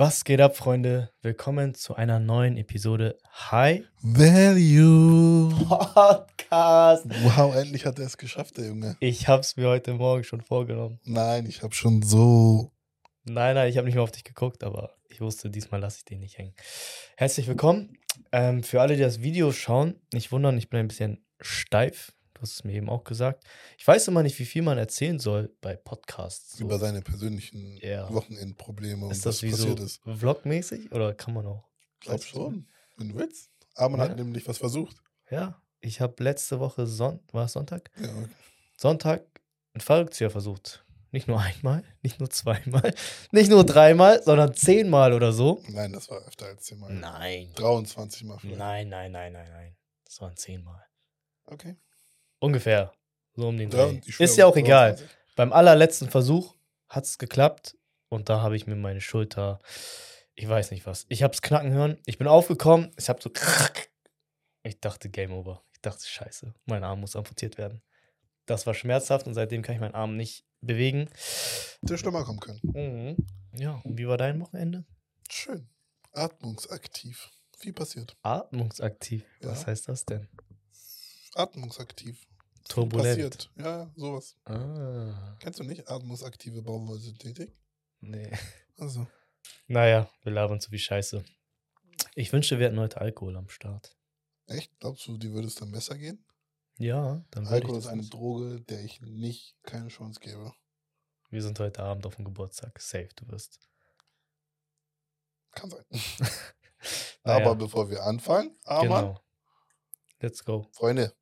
Was geht ab, Freunde? Willkommen zu einer neuen Episode High Value. Podcast. Wow, endlich hat er es geschafft, der Junge. Ich hab's mir heute Morgen schon vorgenommen. Nein, ich habe schon so. Nein, nein, ich habe nicht mehr auf dich geguckt, aber ich wusste, diesmal lasse ich den nicht hängen. Herzlich willkommen. Ähm, für alle, die das Video schauen, nicht wundern, ich bin ein bisschen steif. Du hast es mir eben auch gesagt. Ich weiß immer nicht, wie viel man erzählen soll bei Podcasts. So. Über seine persönlichen Ja. Wochenendprobleme und ist das was wie so passiert ist. vlogmäßig oder kann man auch? Glaub Weißt du? schon, wenn du willst. Arman Ja. hat nämlich was versucht. Ja, ich habe letzte Woche Son war es Sonntag? Ja, okay. Sonntag einen Fallrückzieher versucht. Nicht nur einmal, nicht nur zweimal, nicht nur dreimal, sondern zehnmal oder so. Nein, das war öfter als 10 Mal. Nein. 23 Mal vielleicht. Nein, nein, nein, nein, nein. Das waren zehnmal. Okay. Ungefähr. So um den Ja, Dreh. Ist ja auch egal. 23. Beim allerletzten Versuch hat es geklappt und da habe ich mir meine Schulter, ich weiß nicht was, ich habe es knacken hören. Ich bin aufgekommen, ich habe so, ich dachte Game Over. Ich dachte Scheiße, mein Arm muss amputiert werden. Das war schmerzhaft und seitdem kann ich meinen Arm nicht bewegen. Hätte schlimmer kommen können. Mhm. Ja, und wie war dein Wochenende? Schön. Atmungsaktiv. Viel passiert. Atmungsaktiv. Was Ja. heißt das denn? Atmungsaktiv. Turbulent. Passiert. Ja, sowas. Ah, Kennst du nicht? Atmungsaktive Baumwollsynthetik? nee. Also. Naja, wir labern zu viel Scheiße. Ich wünschte, wir hätten heute Alkohol am Start. Echt? Glaubst du, dir würde es dann besser gehen? Ja, dann würde Alkohol ich ist eine nicht. Droge, der ich nicht keine Chance gebe. Wir sind heute Abend auf dem Geburtstag. Safe, du wirst. Kann sein. Naja, Aber bevor wir anfangen, Arman, genau. Let's go. Freunde,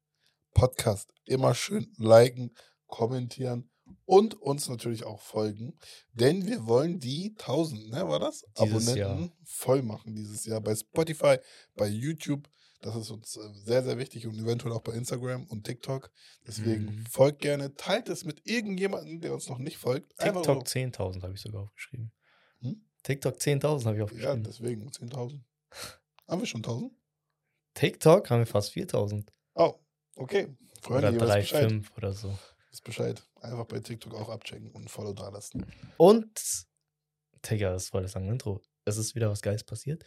Podcast immer schön liken, kommentieren und uns natürlich auch folgen, denn wir wollen die 1000, ne, war das? Dieses Abonnenten voll machen dieses Jahr bei Spotify, bei YouTube. Das ist uns äh, sehr, sehr wichtig und eventuell auch bei Instagram und TikTok. Deswegen Mhm. folgt gerne, teilt es mit irgendjemandem, der uns noch nicht folgt. TikTok 10.000 habe ich sogar aufgeschrieben. Hm? TikTok 10.000 habe ich Ja, aufgeschrieben. deswegen 10.000. Haben wir schon 1000? TikTok haben wir fast 4.000. Oh, okay. Freunde, Oder ihr wisst 3, Bescheid. 5 oder so. Wisst Bescheid. Einfach bei TikTok auch abchecken und ein Follow da lassen. Und, Digga, das war das lange Intro. Es ist wieder was Geiles passiert.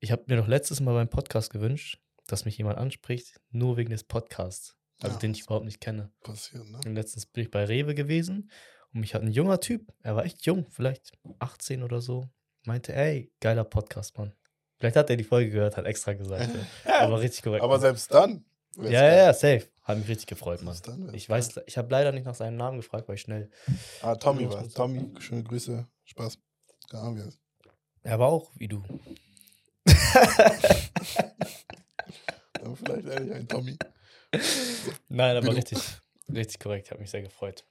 Ich habe mir doch letztes Mal beim Podcast gewünscht, dass mich jemand anspricht, nur wegen des Podcasts. Also Ja. den ich überhaupt nicht kenne. Passiert, ne? Und letztens bin ich bei Rewe gewesen und mich hat ein junger Typ, er war echt jung, vielleicht 18 oder so, meinte, ey, geiler Podcast, Mann. Vielleicht hat er die Folge gehört, hat extra gesagt. ja. Aber richtig korrekt. Aber selbst dann. Ja, ja, ja, safe. Hat mich richtig gefreut, Mann. Ich weiß, ich habe leider nicht nach seinem Namen gefragt, weil ich schnell. Ah, Tommy war. Tommy, schöne Grüße. Spaß. Keine Ahnung, wie er ist. Er war auch wie du. Vielleicht ehrlich ein Tommy. Nein, aber richtig, richtig korrekt. Hat mich sehr gefreut.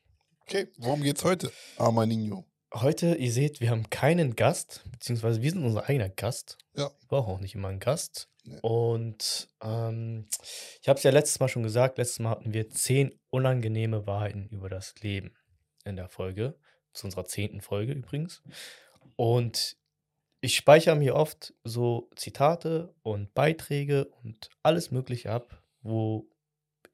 Okay, worum geht's heute? Armaninho. Heute, ihr seht, wir haben keinen Gast, beziehungsweise wir sind unser eigener Gast. Ja. Wir brauchen auch nicht immer einen Gast. Nee. Und ähm, ich habe es ja letztes Mal schon gesagt, letztes Mal hatten wir zehn unangenehme Wahrheiten über das Leben in der Folge, zu unserer zehnten Folge übrigens. Und ich speichere mir oft so Zitate und Beiträge und alles Mögliche ab, wo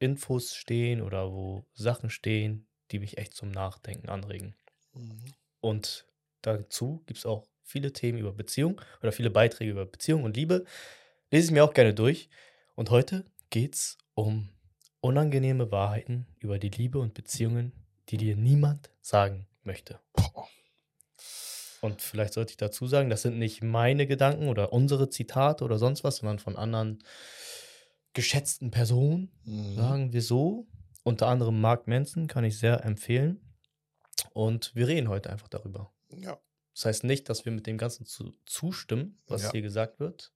Infos stehen oder wo Sachen stehen, die mich echt zum Nachdenken anregen. Mhm. Und dazu gibt es auch viele Themen über Beziehung oder viele Beiträge über Beziehung und Liebe. Lese ich mir auch gerne durch. Und heute geht es um unangenehme Wahrheiten über die Liebe und Beziehungen, die dir niemand sagen möchte. Und vielleicht sollte ich dazu sagen, das sind nicht meine Gedanken oder unsere Zitate oder sonst was, sondern von anderen geschätzten Personen, Mhm. sagen wir so. Unter anderem Mark Manson kann ich sehr empfehlen. Und wir reden heute einfach darüber. Ja. Das heißt nicht, dass wir mit dem Ganzen zu, zustimmen, was Ja. hier gesagt wird.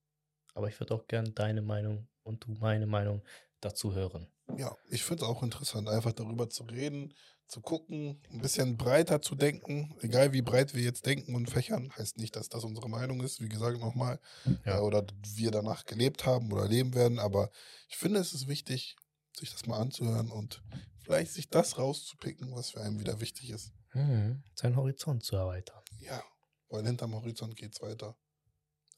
Aber ich würde auch gerne deine Meinung und du meine Meinung dazu hören. Ja, ich finde es auch interessant, einfach darüber zu reden, zu gucken, ein bisschen breiter zu denken. Egal wie breit wir jetzt denken und fächern, heißt nicht, dass das unsere Meinung ist. Wie gesagt, nochmal. Ja. äh, Oder wir danach gelebt haben oder leben werden. Aber ich finde, es ist wichtig, sich das mal anzuhören und vielleicht sich das rauszupicken, was für einen wieder wichtig ist. Mhm. Seinen Horizont zu erweitern. Ja, weil hinterm Horizont geht's weiter.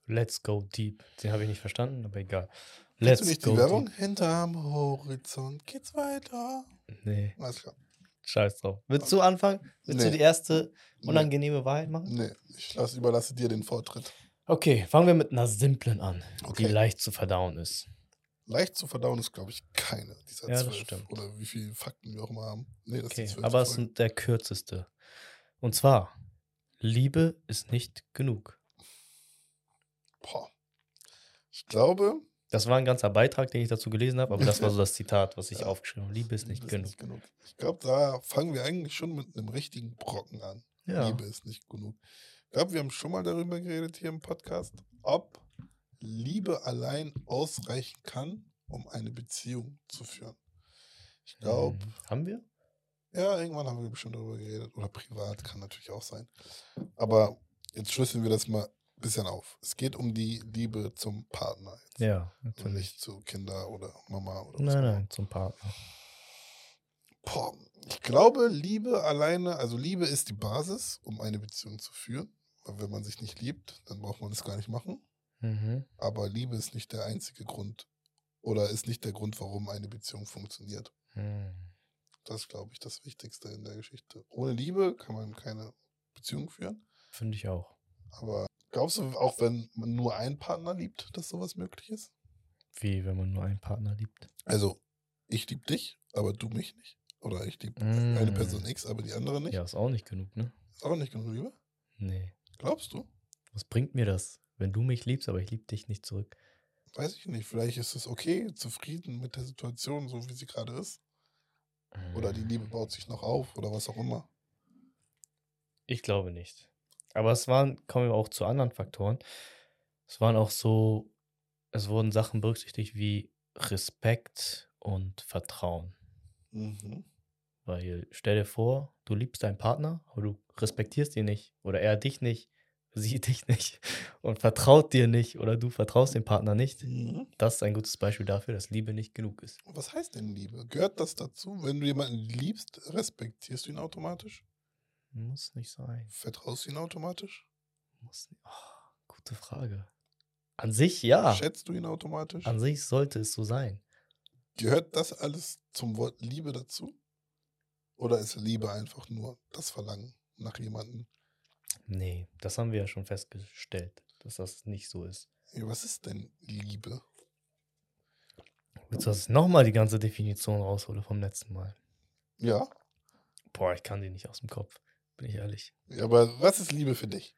Let's go deep. Den habe ich nicht verstanden, aber egal. Kennst Let's du nicht go die Werbung? deep. Hinterm Horizont geht's weiter. Nee. Alles klar. Scheiß drauf. Willst du anfangen? Willst du Nee. die erste Nee. unangenehme Wahrheit machen? Nee, ich lass, überlasse dir den Vortritt. Okay, fangen wir mit einer simplen an, die Okay. leicht zu verdauen ist. Leicht zu verdauen ist, glaube ich, keine dieser Ja, das zwölf. Oder wie viele Fakten wir auch immer haben. Nee, das Okay, aber es ist der kürzeste. Und zwar, Liebe ist nicht genug. Boah. Ich glaube, Das war ein ganzer Beitrag, den ich dazu gelesen habe, aber das war so das Zitat, was ich Ja. aufgeschrieben habe. Liebe ist nicht Liebe genug. ist nicht genug. Ich glaube, da fangen wir eigentlich schon mit einem richtigen Brocken an. Ja. Liebe ist nicht genug. Ich glaube, wir haben schon mal darüber geredet hier im Podcast, ob Liebe allein ausreichen kann, um eine Beziehung zu führen. Ich glaube, Hm, haben wir? ja, irgendwann haben wir bestimmt darüber geredet. Oder privat, kann natürlich auch sein. Aber jetzt schlüsseln wir das mal ein bisschen auf. Es geht um die Liebe zum Partner. Jetzt. Ja, natürlich. nicht zu Kinder oder Mama oder Nein, nein, zum Partner. Boah, ich glaube, Liebe alleine, also Liebe ist die Basis, um eine Beziehung zu führen. Weil wenn man sich nicht liebt, dann braucht man das gar nicht machen. Mhm. Aber Liebe ist nicht der einzige Grund oder ist nicht der Grund, warum eine Beziehung funktioniert. Hm. Das ist, glaube ich, das Wichtigste in der Geschichte. Ohne Liebe kann man keine Beziehung führen. Finde ich auch. Aber glaubst du, auch wenn man nur einen Partner liebt, dass sowas möglich ist? Wie, wenn man nur einen Partner liebt. Also, ich liebe dich, aber du mich nicht. Oder ich liebe eine Mm. Person X, aber die andere nicht. Ja, ist auch nicht genug, ne? Ist auch nicht genug Liebe? Nee. Glaubst du? Was bringt mir das, wenn du mich liebst, aber ich liebe dich nicht zurück? Weiß ich nicht. Vielleicht ist es okay, zufrieden mit der Situation, so wie sie gerade ist. Oder die Liebe baut sich noch auf oder was auch immer. Ich glaube nicht. Aber es waren, kommen wir auch zu anderen Faktoren. Es waren auch so, es wurden Sachen berücksichtigt wie Respekt und Vertrauen. Mhm. Weil stell dir vor, du liebst deinen Partner, aber du respektierst ihn nicht. Oder er dich nicht, sie dich nicht und vertraut dir nicht oder du vertraust dem Partner nicht. Mhm. Das ist ein gutes Beispiel dafür, dass Liebe nicht genug ist. Was heißt denn Liebe? Gehört das dazu? Wenn du jemanden liebst, respektierst du ihn automatisch? Muss nicht sein. Vertraust du ihn automatisch? Muss nicht. Oh, gute Frage. An sich ja. Schätzt du ihn automatisch? An sich sollte es so sein. Gehört das alles zum Wort Liebe dazu? Oder ist Liebe einfach nur das Verlangen nach jemandem? Nee, das haben wir ja schon festgestellt, dass das nicht so ist. Ja, was ist denn Liebe? Willst du, dass ich nochmal die ganze Definition raushole vom letzten Mal? Ja, Boah, ich kann die nicht aus dem Kopf, bin ich ehrlich. Ja, aber was ist Liebe für dich?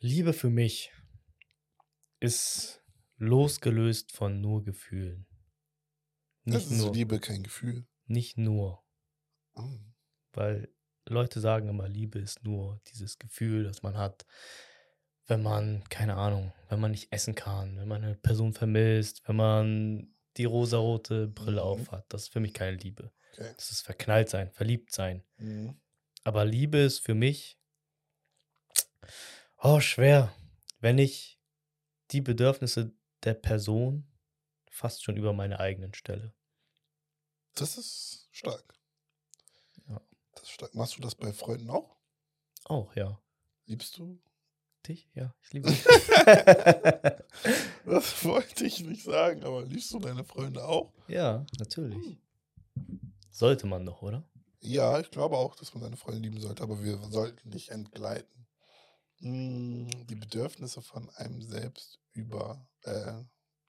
Liebe für mich ist losgelöst von nur Gefühlen. Das Nicht ist nur, Liebe kein Gefühl. nicht nur, Mhm. weil Leute sagen immer, Liebe ist nur dieses Gefühl, das man hat, wenn man, keine Ahnung, wenn man nicht essen kann, wenn man eine Person vermisst, wenn man die rosarote Brille Mhm. aufhat. Das ist für mich keine Liebe. Okay. Das ist verknallt sein, verliebt sein. Mhm. Aber Liebe ist für mich, oh, schwer, wenn ich die Bedürfnisse der Person fast schon über meine eigenen stelle. Das ist stark. Das. Machst du das bei Freunden auch? Auch, ja. Liebst du? Dich? Ja, ich liebe dich. Das wollte ich nicht sagen, aber liebst du deine Freunde auch? ja, natürlich. Sollte man doch, oder? Ja, ich glaube auch, dass man seine Freunde lieben sollte, aber wir sollten nicht entgleiten. Mm, Die Bedürfnisse von einem selbst über äh,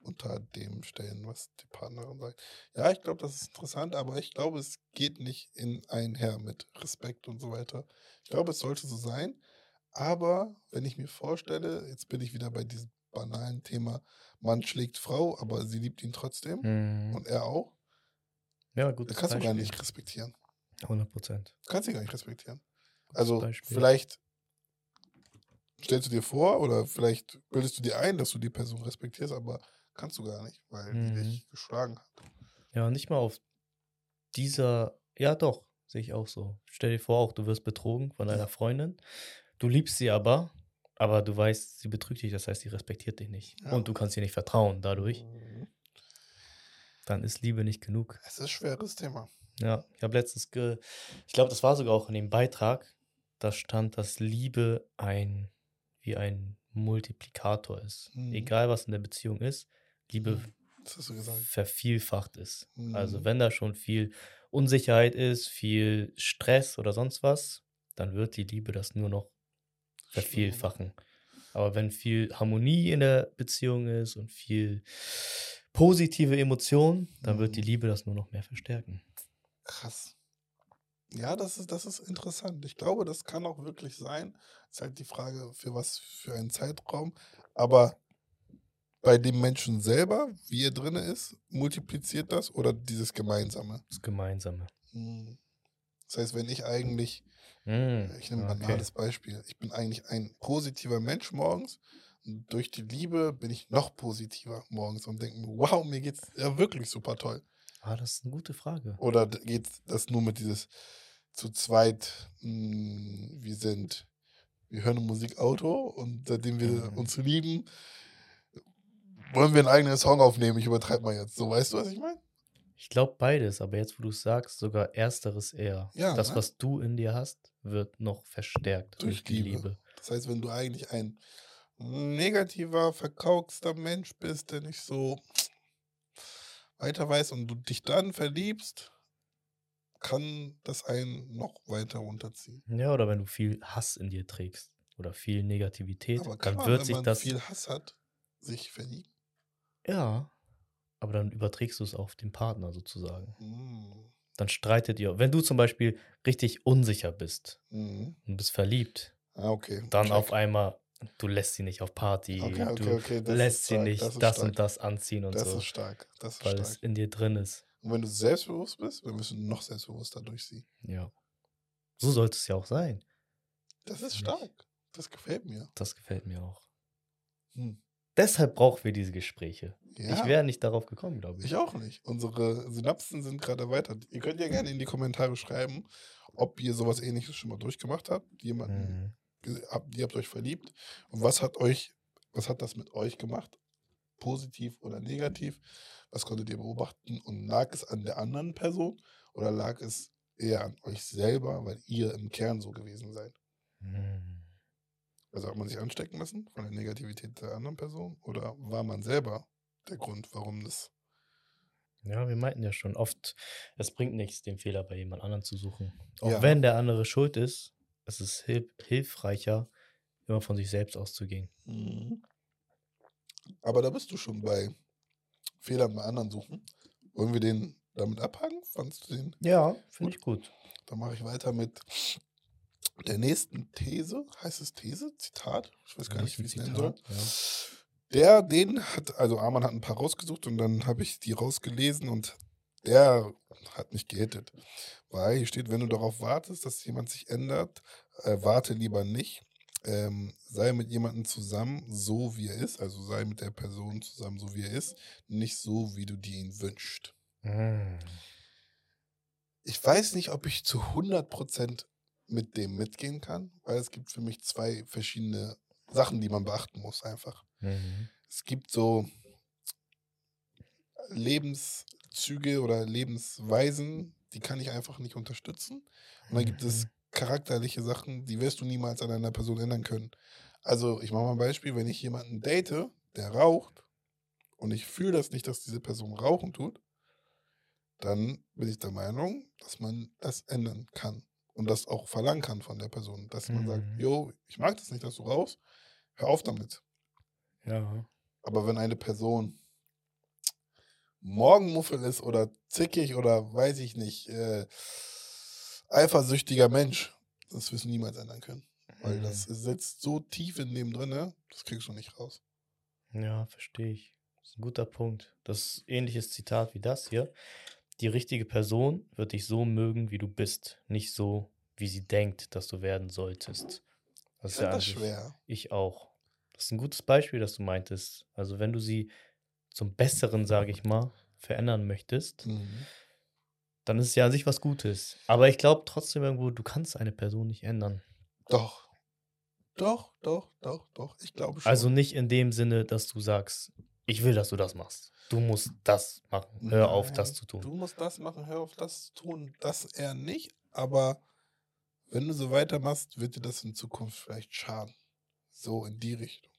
unter dem stellen, was die Partnerin sagt. Ja, ich glaube, das ist interessant, aber ich glaube, es geht nicht in einher mit Respekt und so weiter. Ich glaube, es sollte so sein. Aber wenn ich mir vorstelle, jetzt bin ich wieder bei diesem banalen Thema, Mann schlägt Frau, aber sie liebt ihn trotzdem Mhm. und er auch, Ja, gut. dann kannst du gar nicht respektieren. 100 Prozent. Du kannst sie gar nicht respektieren. Also Beispiel. vielleicht stellst du dir vor oder vielleicht bildest du dir ein, dass du die Person respektierst, aber kannst du gar nicht, weil Mhm. die dich geschlagen hat. Ja, nicht mal auf dieser. Ja, doch, sehe ich auch so. Stell dir vor, auch du wirst betrogen von deiner. Freundin. Du liebst sie aber, aber du weißt, sie betrügt dich, das heißt, sie respektiert dich nicht. Ja. Und du kannst ihr nicht vertrauen dadurch. Mhm. Dann ist Liebe nicht genug. Es ist ein schweres Thema. Ja, ich habe letztens, ge ich glaube, das war sogar auch in dem Beitrag, da stand, dass Liebe ein, wie ein Multiplikator ist. Mhm. Egal, was in der Beziehung ist, Liebe Mhm. Vervielfacht ist. Also Mhm. wenn da schon viel Unsicherheit ist, viel Stress oder sonst was, dann wird die Liebe das nur noch vervielfachen. Aber wenn viel Harmonie in der Beziehung ist und viel positive Emotionen, dann wird die Mhm. Liebe das nur noch mehr verstärken. Krass. Ja, das ist, das ist interessant. Ich glaube, das kann auch wirklich sein. Ist halt die Frage, für was für einen Zeitraum. Aber bei dem Menschen selber, wie er drin ist, multipliziert das oder dieses Gemeinsame? Das Gemeinsame. Hm. Das heißt, wenn ich eigentlich, Mm, ich nehme ein okay. banales Beispiel, ich bin eigentlich ein positiver Mensch morgens und durch die Liebe bin ich noch positiver morgens und denke mir, wow, mir geht's ja wirklich super toll. Ah, das ist eine gute Frage. Oder geht das nur mit dieses zu zweit, mh, wir sind, wir hören Musik Auto und seitdem wir Mhm. uns lieben, wollen wir einen eigenen Song aufnehmen. Ich übertreibe mal jetzt. So, weißt du, was ich meine? Ich glaube beides, aber jetzt, wo du es sagst, sogar ersteres eher. Ja, das, ne? was du in dir hast, wird noch verstärkt Durch durch, die Liebe. Liebe. Das heißt, wenn du eigentlich ein negativer, verkaukster Mensch bist, der nicht so weiter weiß und du dich dann verliebst, kann das einen noch weiter runterziehen. Ja, oder wenn du viel Hass in dir trägst oder viel Negativität, Aber kann dann man, wird wenn sich man das. viel Hass hat, sich verlieben? Ja, aber dann überträgst du es auf den Partner sozusagen. Mm. Dann streitet ihr. Wenn du zum Beispiel richtig unsicher bist Mhm. und bist verliebt, Ah, okay. dann check. auf einmal, du lässt sie nicht auf Party, Okay, okay, du. Das lässt sie stark, nicht das das, und das anziehen und Das so, ist stark. Das ist weil es stark. in dir drin ist. Und wenn du selbstbewusst bist, dann wirst du noch selbstbewusster durch sie. Ja. So sollte es ja auch sein. Das ist stark. Das gefällt mir. Das gefällt mir auch. Hm. Deshalb brauchen wir diese Gespräche. Ja, Ich wäre nicht darauf gekommen, glaube ich. ich auch nicht. Unsere Synapsen sind gerade erweitert. Ihr könnt ja gerne in die Kommentare schreiben, ob ihr sowas ähnliches schon mal durchgemacht habt. Jemanden, Mhm. habt, ihr habt euch verliebt. Und was hat euch, was hat das mit euch gemacht? Positiv oder negativ? Was konntet ihr beobachten? Und lag es an der anderen Person oder lag es eher an euch selber, weil ihr im Kern so gewesen seid? Mhm. Also hat man sich anstecken lassen von der Negativität der anderen Person oder war man selber der Grund, warum das. Ja, wir meinten ja schon, oft, es bringt nichts, den Fehler bei jemand anderem zu suchen. Auch Ja. wenn der andere schuld ist, es ist hilf hilfreicher, immer von sich selbst auszugehen. Mhm. Aber da bist du schon bei Fehlern bei anderen suchen. Wollen wir den damit abhaken? Fandst du den? Ja, finde ich gut. Dann mache ich weiter mit der nächsten These. Heißt es These? Zitat? Ich weiß gar nicht, wie ich es nennen soll. Ja. Der, den hat, also Arman hat ein paar rausgesucht und dann habe ich die rausgelesen und der hat mich gehittet. Weil hier steht, wenn du darauf wartest, dass jemand sich ändert, äh, warte lieber nicht. Ähm, sei mit jemandem zusammen, so wie er ist. Also sei mit der Person zusammen, so wie er ist. Nicht so, wie du dir ihn wünschst. Mhm. Ich weiß nicht, ob ich zu 100% mit dem mitgehen kann, weil es gibt für mich zwei verschiedene Sachen, die man beachten muss einfach. Mhm. Es gibt so Lebenszüge oder Lebensweisen, die kann ich einfach nicht unterstützen. Und dann gibt es Mhm. charakterliche Sachen, die wirst du niemals an einer Person ändern können. Also, ich mache mal ein Beispiel, wenn ich jemanden date, der raucht und ich fühle das nicht, dass diese Person rauchen tut, dann bin ich der Meinung, dass man das ändern kann und das auch verlangen kann von der Person, dass man sagt, Mhm. jo, ich mag das nicht, dass du rauchst, hör auf damit. Ja. Aber wenn eine Person Morgenmuffel ist oder zickig oder weiß ich nicht, äh, eifersüchtiger Mensch, das wirst du niemals ändern können. Weil Mhm. das sitzt so tief in dem drinne, das kriegst du nicht raus. Ja, verstehe ich. Das ist ein guter Punkt. Das ist ähnliches Zitat wie das hier. Die richtige Person wird dich so mögen, wie du bist, nicht so, wie sie denkt, dass du werden solltest. Das Ich ist ja das schwer. Ich auch. Das ist ein gutes Beispiel, das du meintest. Also wenn du sie zum Besseren, sage ich mal, verändern möchtest, Mhm. dann ist es ja an sich was Gutes. Aber ich glaube trotzdem irgendwo, du kannst eine Person nicht ändern. Doch. Doch, doch, doch, doch. Ich glaube schon. Also nicht in dem Sinne, dass du sagst, ich will, dass du das machst. Du musst das machen. Hör auf, das Nein, zu tun. Du musst das machen, hör auf, das zu tun. Das eher nicht, aber wenn du so weitermachst, wird dir das in Zukunft vielleicht schaden. So in die Richtung.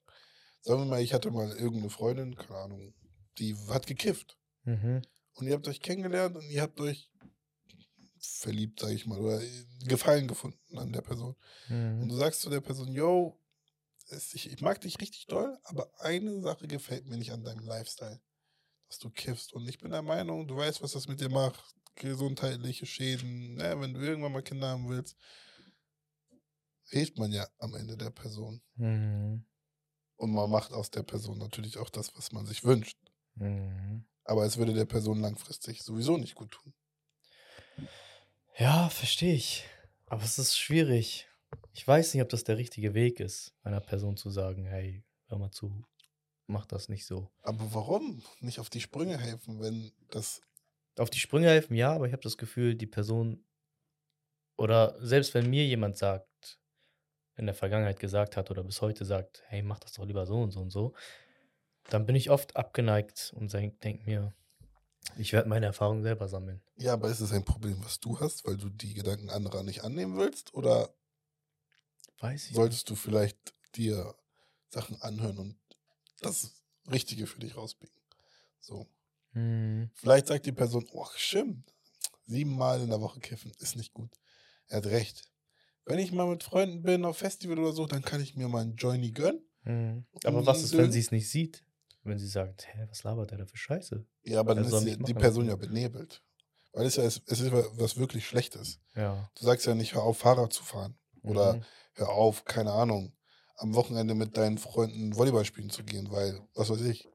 Sagen wir mal, ich hatte mal irgendeine Freundin, keine Ahnung, die hat gekifft. Mhm. Und ihr habt euch kennengelernt und ihr habt euch verliebt, sage ich mal, oder Gefallen gefunden an der Person. Und Mhm. du sagst zu der Person, yo, ich, ich mag dich richtig doll, aber eine Sache gefällt mir nicht an deinem Lifestyle, dass du kiffst. Und ich bin der Meinung, du weißt, was das mit dir macht, gesundheitliche Schäden, ne? wenn du irgendwann mal Kinder haben willst, hilft man ja am Ende der Person. Mhm. Und man macht aus der Person natürlich auch das, was man sich wünscht. Mhm. Aber es würde der Person langfristig sowieso nicht gut tun. Ja, verstehe ich. Aber es ist schwierig. Ich weiß nicht, ob das der richtige Weg ist, einer Person zu sagen, hey, hör mal zu, mach das nicht so. Aber warum nicht auf die Sprünge helfen, wenn das. Auf die Sprünge helfen, ja, aber ich habe das Gefühl, die Person oder selbst wenn mir jemand sagt, in der Vergangenheit gesagt hat oder bis heute sagt, hey, mach das doch lieber so und so und so, dann bin ich oft abgeneigt und denke mir, ich werde meine Erfahrungen selber sammeln. Ja, aber ist es ein Problem, was du hast, weil du die Gedanken anderer nicht annehmen willst? Oder Weiß ich solltest du vielleicht dir Sachen anhören und das Richtige für dich rauspicken? So. Hm, Vielleicht sagt die Person, oh, stimmt, siebenmal in der Woche kiffen ist nicht gut. Er hat recht. Wenn ich mal mit Freunden bin auf Festival oder so, dann kann ich mir mal einen Johnny gönnen. hm. Aber was ist, wenn dann- sie es nicht sieht? Wenn sie sagt, hä, was labert der da für Scheiße? Ja, aber dann ist nicht die, die. Person ja benebelt. Weil es, ja, es ist was wirklich Schlechtes. Ja. Du sagst ja nicht, hör auf, Fahrrad zu fahren. Oder Mhm. hör auf, keine Ahnung, am Wochenende mit deinen Freunden Volleyball spielen zu gehen, weil, was weiß ich,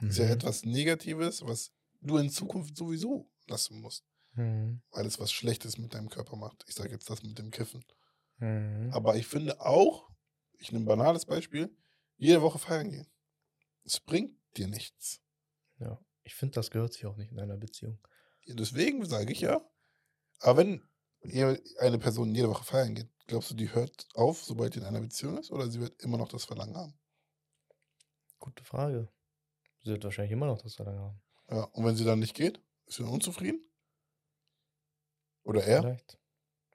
ist ja Mhm. etwas Negatives, was du in Zukunft sowieso lassen musst, Mhm. weil es was Schlechtes mit deinem Körper macht. Ich sage jetzt das mit dem Kiffen. Mhm. Aber ich finde auch, ich nehme ein banales Beispiel, jede Woche feiern gehen. Es bringt dir nichts. Ja. Ich finde, das gehört sich auch nicht in einer Beziehung. Deswegen sage ich ja, aber wenn eine Person jede Woche feiern geht, glaubst du, die hört auf, sobald die in einer Beziehung ist, oder sie wird immer noch das Verlangen haben? Gute Frage. Sie wird wahrscheinlich immer noch das Verlangen haben. Ja, und wenn sie dann nicht geht, ist sie dann unzufrieden? Oder er? Vielleicht.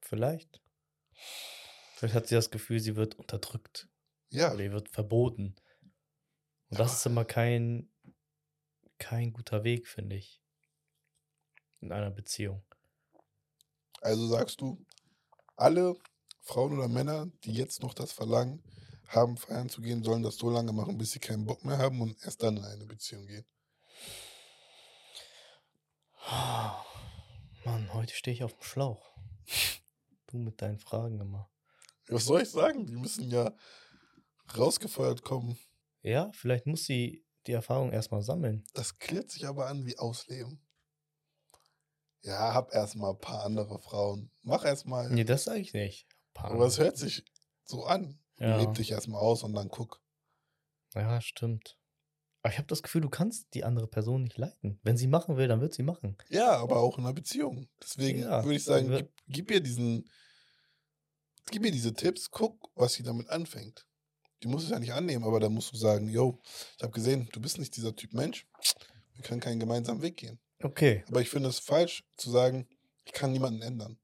Vielleicht. Vielleicht hat sie das Gefühl, sie wird unterdrückt. Ja, Oder ihr wird verboten. Und das ist immer kein, kein guter Weg, finde ich. In einer Beziehung. also sagst du, alle Frauen oder Männer, die jetzt noch das Verlangen haben, feiern zu gehen, sollen das so lange machen, bis sie keinen Bock mehr haben und erst dann in eine Beziehung gehen. Mann, heute stehe ich auf dem Schlauch. Du mit deinen Fragen immer. Was soll ich sagen? Die müssen ja rausgefeuert kommen. Ja, vielleicht muss sie die Erfahrung erstmal sammeln. Das klärt sich aber an wie Ausleben. Ja, hab erstmal ein paar andere Frauen. Mach erstmal. Nee, das sage ich nicht. Paar aber es hört sich so an. Ja. Leb dich erstmal aus und dann guck. Ja, stimmt. Aber ich habe das Gefühl, du kannst die andere Person nicht leiten. Wenn sie machen will, dann wird sie machen. Ja, aber auch in einer Beziehung. Deswegen Ja, würde ich sagen, gib, gib ihr diesen, gib ihr diese Tipps, guck, was sie damit anfängt. Die muss es ja nicht annehmen, aber dann musst du sagen, yo, ich habe gesehen, du bist nicht dieser Typ Mensch. Wir können keinen gemeinsamen Weg gehen. Okay. Aber ich finde es falsch zu sagen, ich kann niemanden ändern.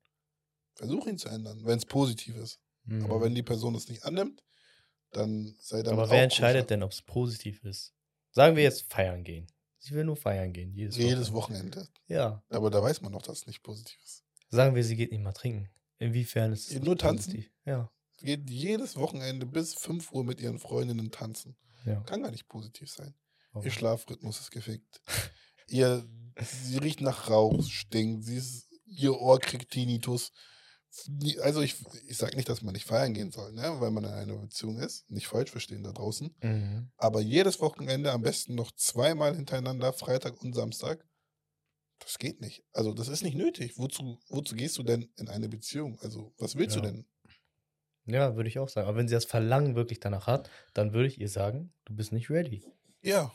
Versuch ihn zu ändern, wenn es positiv ist. Aber Mhm. wenn die Person das nicht annimmt, dann sei damit Aber wer entscheidet denn, ob es positiv ist? Sagen wir jetzt feiern gehen. Sie will nur feiern gehen. Jedes, Jedes Wochenende. Ja. Aber da weiß man noch, dass es nicht positiv ist. Sagen wir, sie geht nicht mal trinken. Inwiefern ist es Nur tanzen? positiv? Ja. Sie geht jedes Wochenende bis 5 Uhr mit ihren Freundinnen tanzen. ja. Kann gar nicht positiv sein. Warum? Ihr Schlafrhythmus ist gefickt. ihr, sie riecht nach Rauch, stinkt, sie ist, ihr Ohr kriegt Tinnitus. Also ich, ich sage nicht, dass man nicht feiern gehen soll, ne? weil man in einer Beziehung ist. Nicht falsch verstehen da draußen. Mhm. Aber jedes Wochenende am besten noch zweimal hintereinander, Freitag und Samstag. Das geht nicht. Also das ist nicht nötig. Wozu, wozu gehst du denn in eine Beziehung? Also was willst Ja. du denn? Ja, würde ich auch sagen. Aber wenn sie das Verlangen wirklich danach hat, dann würde ich ihr sagen, du bist nicht ready. Ja,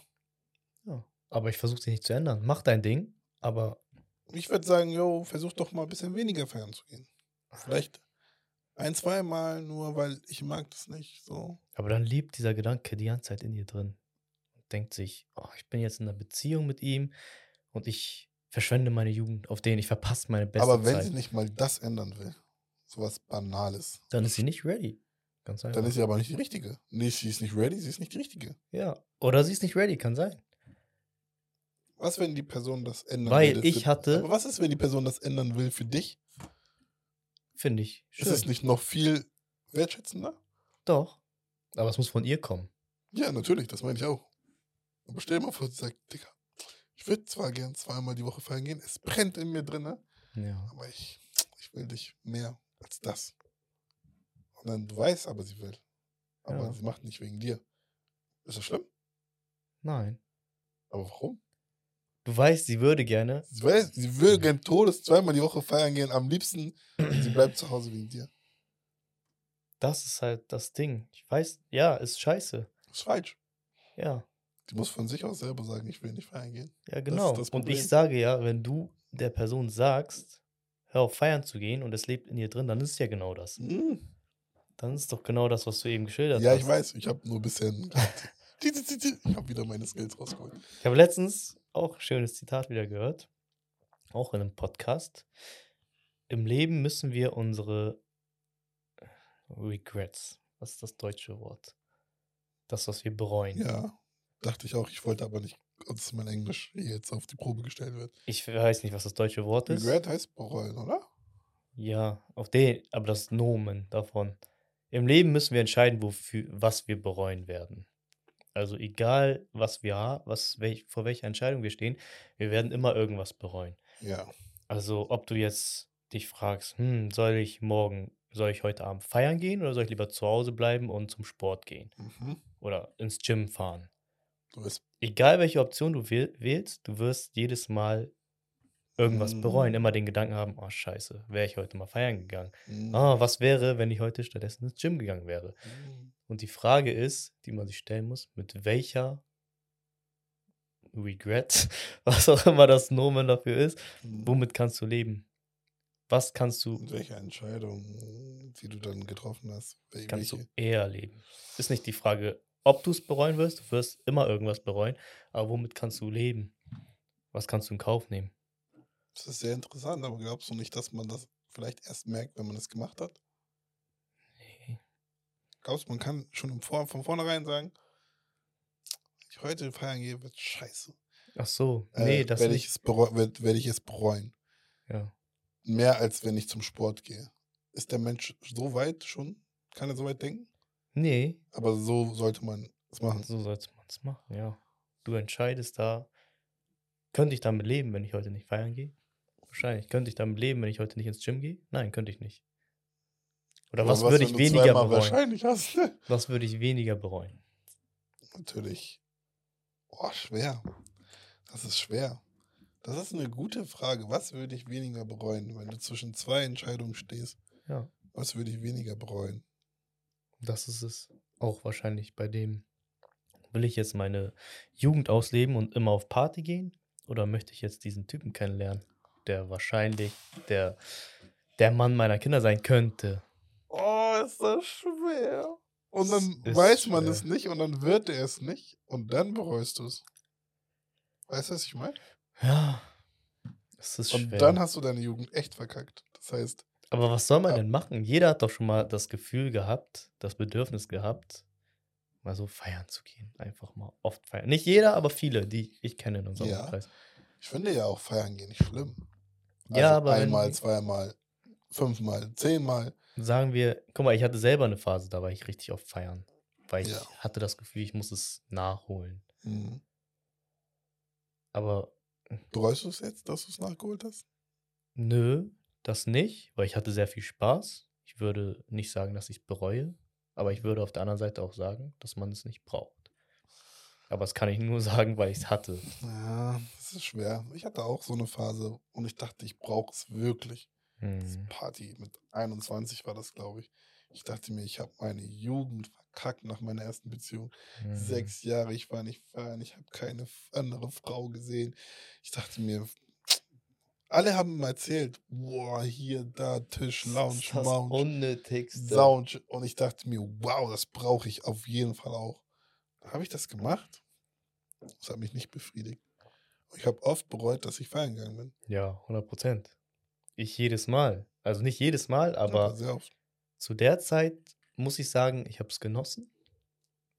Ja. Aber ich versuche sie nicht zu ändern. Mach dein Ding, aber ich würde sagen, yo, versuch doch mal ein bisschen weniger feiern zu gehen. Vielleicht ein, zweimal nur, weil ich mag das nicht. So. Aber dann lebt dieser Gedanke die ganze Zeit in ihr drin. Und denkt sich, oh, ich bin jetzt in einer Beziehung mit ihm und ich verschwende meine Jugend auf den, ich verpasse meine beste Aber wenn Zeit. sie nicht mal das ändern will, sowas Banales, dann ist sie nicht ready. Ganz einfach. dann ist sie aber nicht die richtige. Nee, sie ist nicht ready, sie ist nicht die richtige. ja. Oder sie ist nicht ready, kann sein. Was, wenn die Person das ändern Weil will? ich für, hatte- Aber was ist, wenn die Person das ändern will für dich? Finde ich. Schön. Ist es nicht noch viel wertschätzender? Doch. Aber es muss von ihr kommen. Ja, natürlich, das meine ich auch. Aber stell dir mal vor, sie sagt, Digga, ich würde zwar gern zweimal die Woche feiern gehen, es brennt in mir drinne, Ja. aber ich, ich will dich mehr als das. Und dann, du weißt aber, sie will. Aber Ja. sie macht nicht wegen dir. Ist das schlimm? Nein. Aber warum? Du weißt, sie würde gerne. Sie weiß, sie will gern Todes zweimal die Woche feiern gehen, am liebsten, sie bleibt zu Hause wegen dir. Das ist halt das Ding. Ich weiß, ja, ist scheiße. Ist falsch. Ja. Die muss von sich aus selber sagen, ich will nicht feiern gehen. Ja, genau. und ich sage ja, wenn du der Person sagst, hör auf feiern zu gehen und es lebt in ihr drin, dann ist es ja genau das. Mhm. Dann ist doch genau das, was du eben geschildert Ja, hast. ich weiß, ich habe nur ein bisschen. ich habe wieder meine Skills rausgeholt. Ich habe letztens auch ein schönes Zitat wieder gehört, auch in einem Podcast. Im Leben müssen wir unsere Regrets, was ist das deutsche Wort? Das, was wir bereuen. Ja, dachte ich auch. Ich wollte aber nicht, dass mein Englisch jetzt auf die Probe gestellt wird. Ich weiß nicht, was das deutsche Wort ist. Regret heißt bereuen, oder? Ja, auf den, aber das Nomen davon. Im Leben müssen wir entscheiden, wofür, was wir bereuen werden. Also egal, was wir haben, was, welch, vor welcher Entscheidung wir stehen, wir werden immer irgendwas bereuen. Ja. Also ob du jetzt dich fragst, hm, soll ich morgen, soll ich heute Abend feiern gehen oder soll ich lieber zu Hause bleiben und zum Sport gehen Mhm. oder ins Gym fahren? Bist. Egal welche Option du wähl- wählst, du wirst jedes Mal irgendwas bereuen, Mhm. immer den Gedanken haben, oh scheiße, wäre ich heute mal feiern gegangen. Mhm. Ah, was wäre, wenn ich heute stattdessen ins Gym gegangen wäre? Mhm. Und die Frage ist, die man sich stellen muss, mit welcher Regret, was auch immer das Nomen dafür ist, Mhm. womit kannst du leben? Was kannst du, Und welche Entscheidung, die du dann getroffen hast? Wel- kannst du welche? eher leben? Ist nicht die Frage, ob du es bereuen wirst, du wirst immer irgendwas bereuen, aber womit kannst du leben? Was kannst du in Kauf nehmen? Das ist sehr interessant, aber glaubst du nicht, dass man das vielleicht erst merkt, wenn man es gemacht hat? Glaubst man kann schon Vor von vornherein sagen, wenn ich heute feiern gehe, wird scheiße. Ach so, nee, äh, das werde ich, es werd, werd ich es bereuen. Ja. Mehr als wenn ich zum Sport gehe. Ist der Mensch so weit schon? Kann er so weit denken? Nee, Aber so sollte man es machen. so sollte man es machen, ja. Du entscheidest da, könnte ich damit leben, wenn ich heute nicht feiern gehe? Wahrscheinlich. Könnte ich damit leben, wenn ich heute nicht ins Gym gehe? Nein, könnte ich nicht. Oder Aber was würde ich weniger bereuen? hast. ne? Was würde ich weniger bereuen? Natürlich. Boah, schwer. Das ist schwer. Das ist eine gute Frage. Was würde ich weniger bereuen, wenn du zwischen zwei Entscheidungen stehst? Ja, Was würde ich weniger bereuen? das ist es. Auch wahrscheinlich bei dem, will ich jetzt meine Jugend ausleben und immer auf Party gehen? Oder möchte ich jetzt diesen Typen kennenlernen, der wahrscheinlich der, der Mann meiner Kinder sein könnte? Oh, ist das schwer. Und dann ist weiß man schwer. es nicht und dann wird er es nicht und dann bereust du es. Weißt du, was ich meine? Ja, es ist Und schwer. dann hast du deine Jugend echt verkackt. Das heißt, Aber was soll man Ja. denn machen? Jeder hat doch schon mal das Gefühl gehabt, das Bedürfnis gehabt, mal so feiern zu gehen. Einfach mal oft feiern. Nicht jeder, aber viele, die ich kenne in unserem Ja. Kreis. ich finde ja auch feiern gehen nicht schlimm. Ja, aber Einmal, zweimal, fünfmal, zehnmal. Sagen wir, guck mal, ich hatte selber eine Phase, da war ich richtig auf Feiern. Weil ich Ja. hatte das Gefühl, ich muss es nachholen. Mhm. Aber Bereust du es jetzt, dass du es nachgeholt hast? nö, das nicht, weil ich hatte sehr viel Spaß. Ich würde nicht sagen, dass ich es bereue, aber ich würde auf der anderen Seite auch sagen, dass man es nicht braucht. Aber das kann ich nur sagen, weil ich es hatte. Ja, das ist schwer. Ich hatte auch so eine Phase und ich dachte, ich brauche es wirklich. Das Hm. Party mit 21 war das, glaube ich. Ich dachte mir, ich habe meine Jugend verkackt nach meiner ersten Beziehung. Hm. Sechs Jahre, ich war nicht feiern, ich habe keine andere Frau gesehen. Ich dachte mir, alle haben mir erzählt, boah, hier, da, Tisch, Lounge, Das Mount, Unnötigste. Lounge. Und ich dachte mir, wow, das brauche ich auf jeden Fall auch. Habe ich das gemacht? Das hat mich nicht befriedigt. Ich habe oft bereut, dass ich feiern gegangen bin. Ja, 100 Prozent. Ich jedes Mal. Also nicht jedes Mal, aber oft. zu der Zeit muss ich sagen, ich habe es genossen.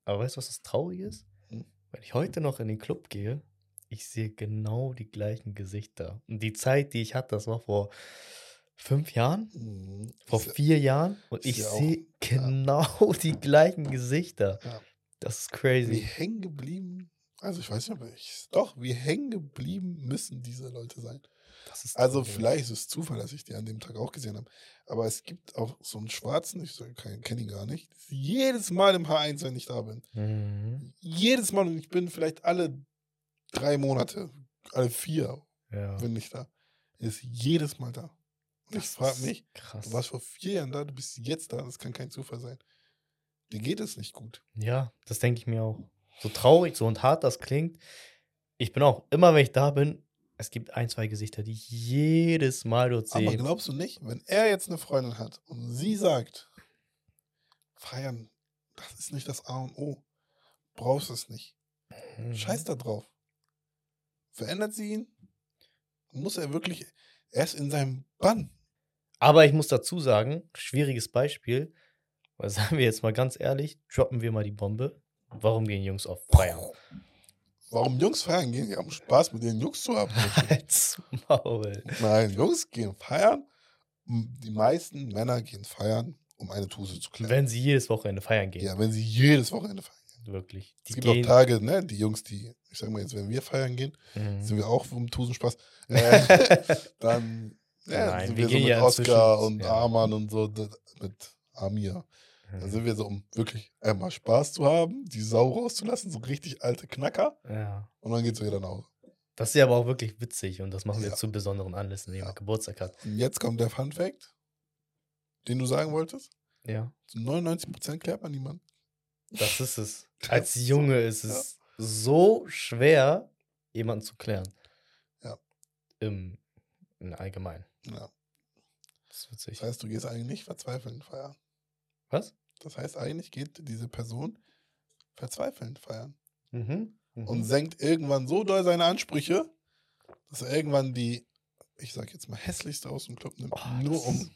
Aber weißt du, was das Traurig ist? Hm. Wenn ich heute noch in den Club gehe, ich sehe genau die gleichen Gesichter. Und die Zeit, die ich hatte, das war vor fünf Jahren, Mhm. vor Ist ja- vier Jahren. Und ich ja sehe genau die gleichen Gesichter. Ja. Das ist Wie crazy. hängen geblieben, also ich weiß nicht, aber ich, doch, wie hängen geblieben müssen diese Leute sein. Also vielleicht ist es Zufall, dass ich die an dem Tag auch gesehen habe. Aber es gibt auch so einen schwarzen, ich kenne ihn gar nicht, jedes Mal im H1, wenn ich da bin. Mhm. Jedes Mal und ich bin vielleicht alle drei Monate, alle vier, Ja. bin ich da. Er ist jedes Mal da. Und ich Das frage ist mich, Krass. du warst vor vier Jahren da, du bist jetzt da, das kann kein Zufall sein. Dir geht es nicht gut. Ja, das denke ich mir auch. So traurig, so und hart das klingt. Ich bin auch, immer wenn ich da bin, es gibt ein, zwei Gesichter, die ich jedes Mal dort Aber sehe. glaubst du nicht, wenn er jetzt eine Freundin hat und sie sagt, feiern, das ist nicht das A und O, brauchst es nicht. Mhm. Scheiß da drauf. Verändert sie ihn? Muss er wirklich, er ist in seinem Bann. Aber ich muss dazu sagen, schwieriges Beispiel, weil sagen wir jetzt mal ganz ehrlich, droppen wir mal die Bombe. Warum gehen Jungs auf Feiern? Warum Jungs feiern gehen? Ja, um Spaß mit den Jungs zu haben. Als Maul. Nein, Jungs gehen feiern. Die meisten Männer gehen feiern, um eine Tuse zu klären. Wenn sie jedes Wochenende feiern gehen. ja, wenn sie jedes Wochenende feiern. Wirklich. Die Es gibt gehen, auch Tage, ne, die Jungs, die, ich sag mal jetzt, wenn wir feiern gehen, Mhm. sind wir auch um Tusenspaß. Äh, dann ja, Nein, sind wir wir, so gehen mit ja Oscar und ja. Arman und so, mit Amir. Dann Mhm. sind wir so, um wirklich einmal Spaß zu haben, die Sau rauszulassen, so richtig alte Knacker. Ja. Und dann geht's wieder nach Hause. Das ist ja aber auch wirklich witzig und das machen wir Ja. zu besonderen Anlässen, wenn jemand Ja. Geburtstag hat. Und jetzt kommt der Fun Fact, den du sagen wolltest. Ja. Zu 99% klärt man niemand. Das ist es. Als Junge ist ja. es so schwer, jemanden zu klären. Ja. Im, im Allgemeinen. Ja. Das ist witzig. Das heißt, du gehst eigentlich nicht verzweifelnd feiern. Was? Das heißt, eigentlich geht diese Person verzweifelnd feiern. Mhm. und senkt irgendwann so doll seine Ansprüche, dass er irgendwann die, ich sag jetzt mal, hässlichste aus dem Club nimmt, Oh, nur um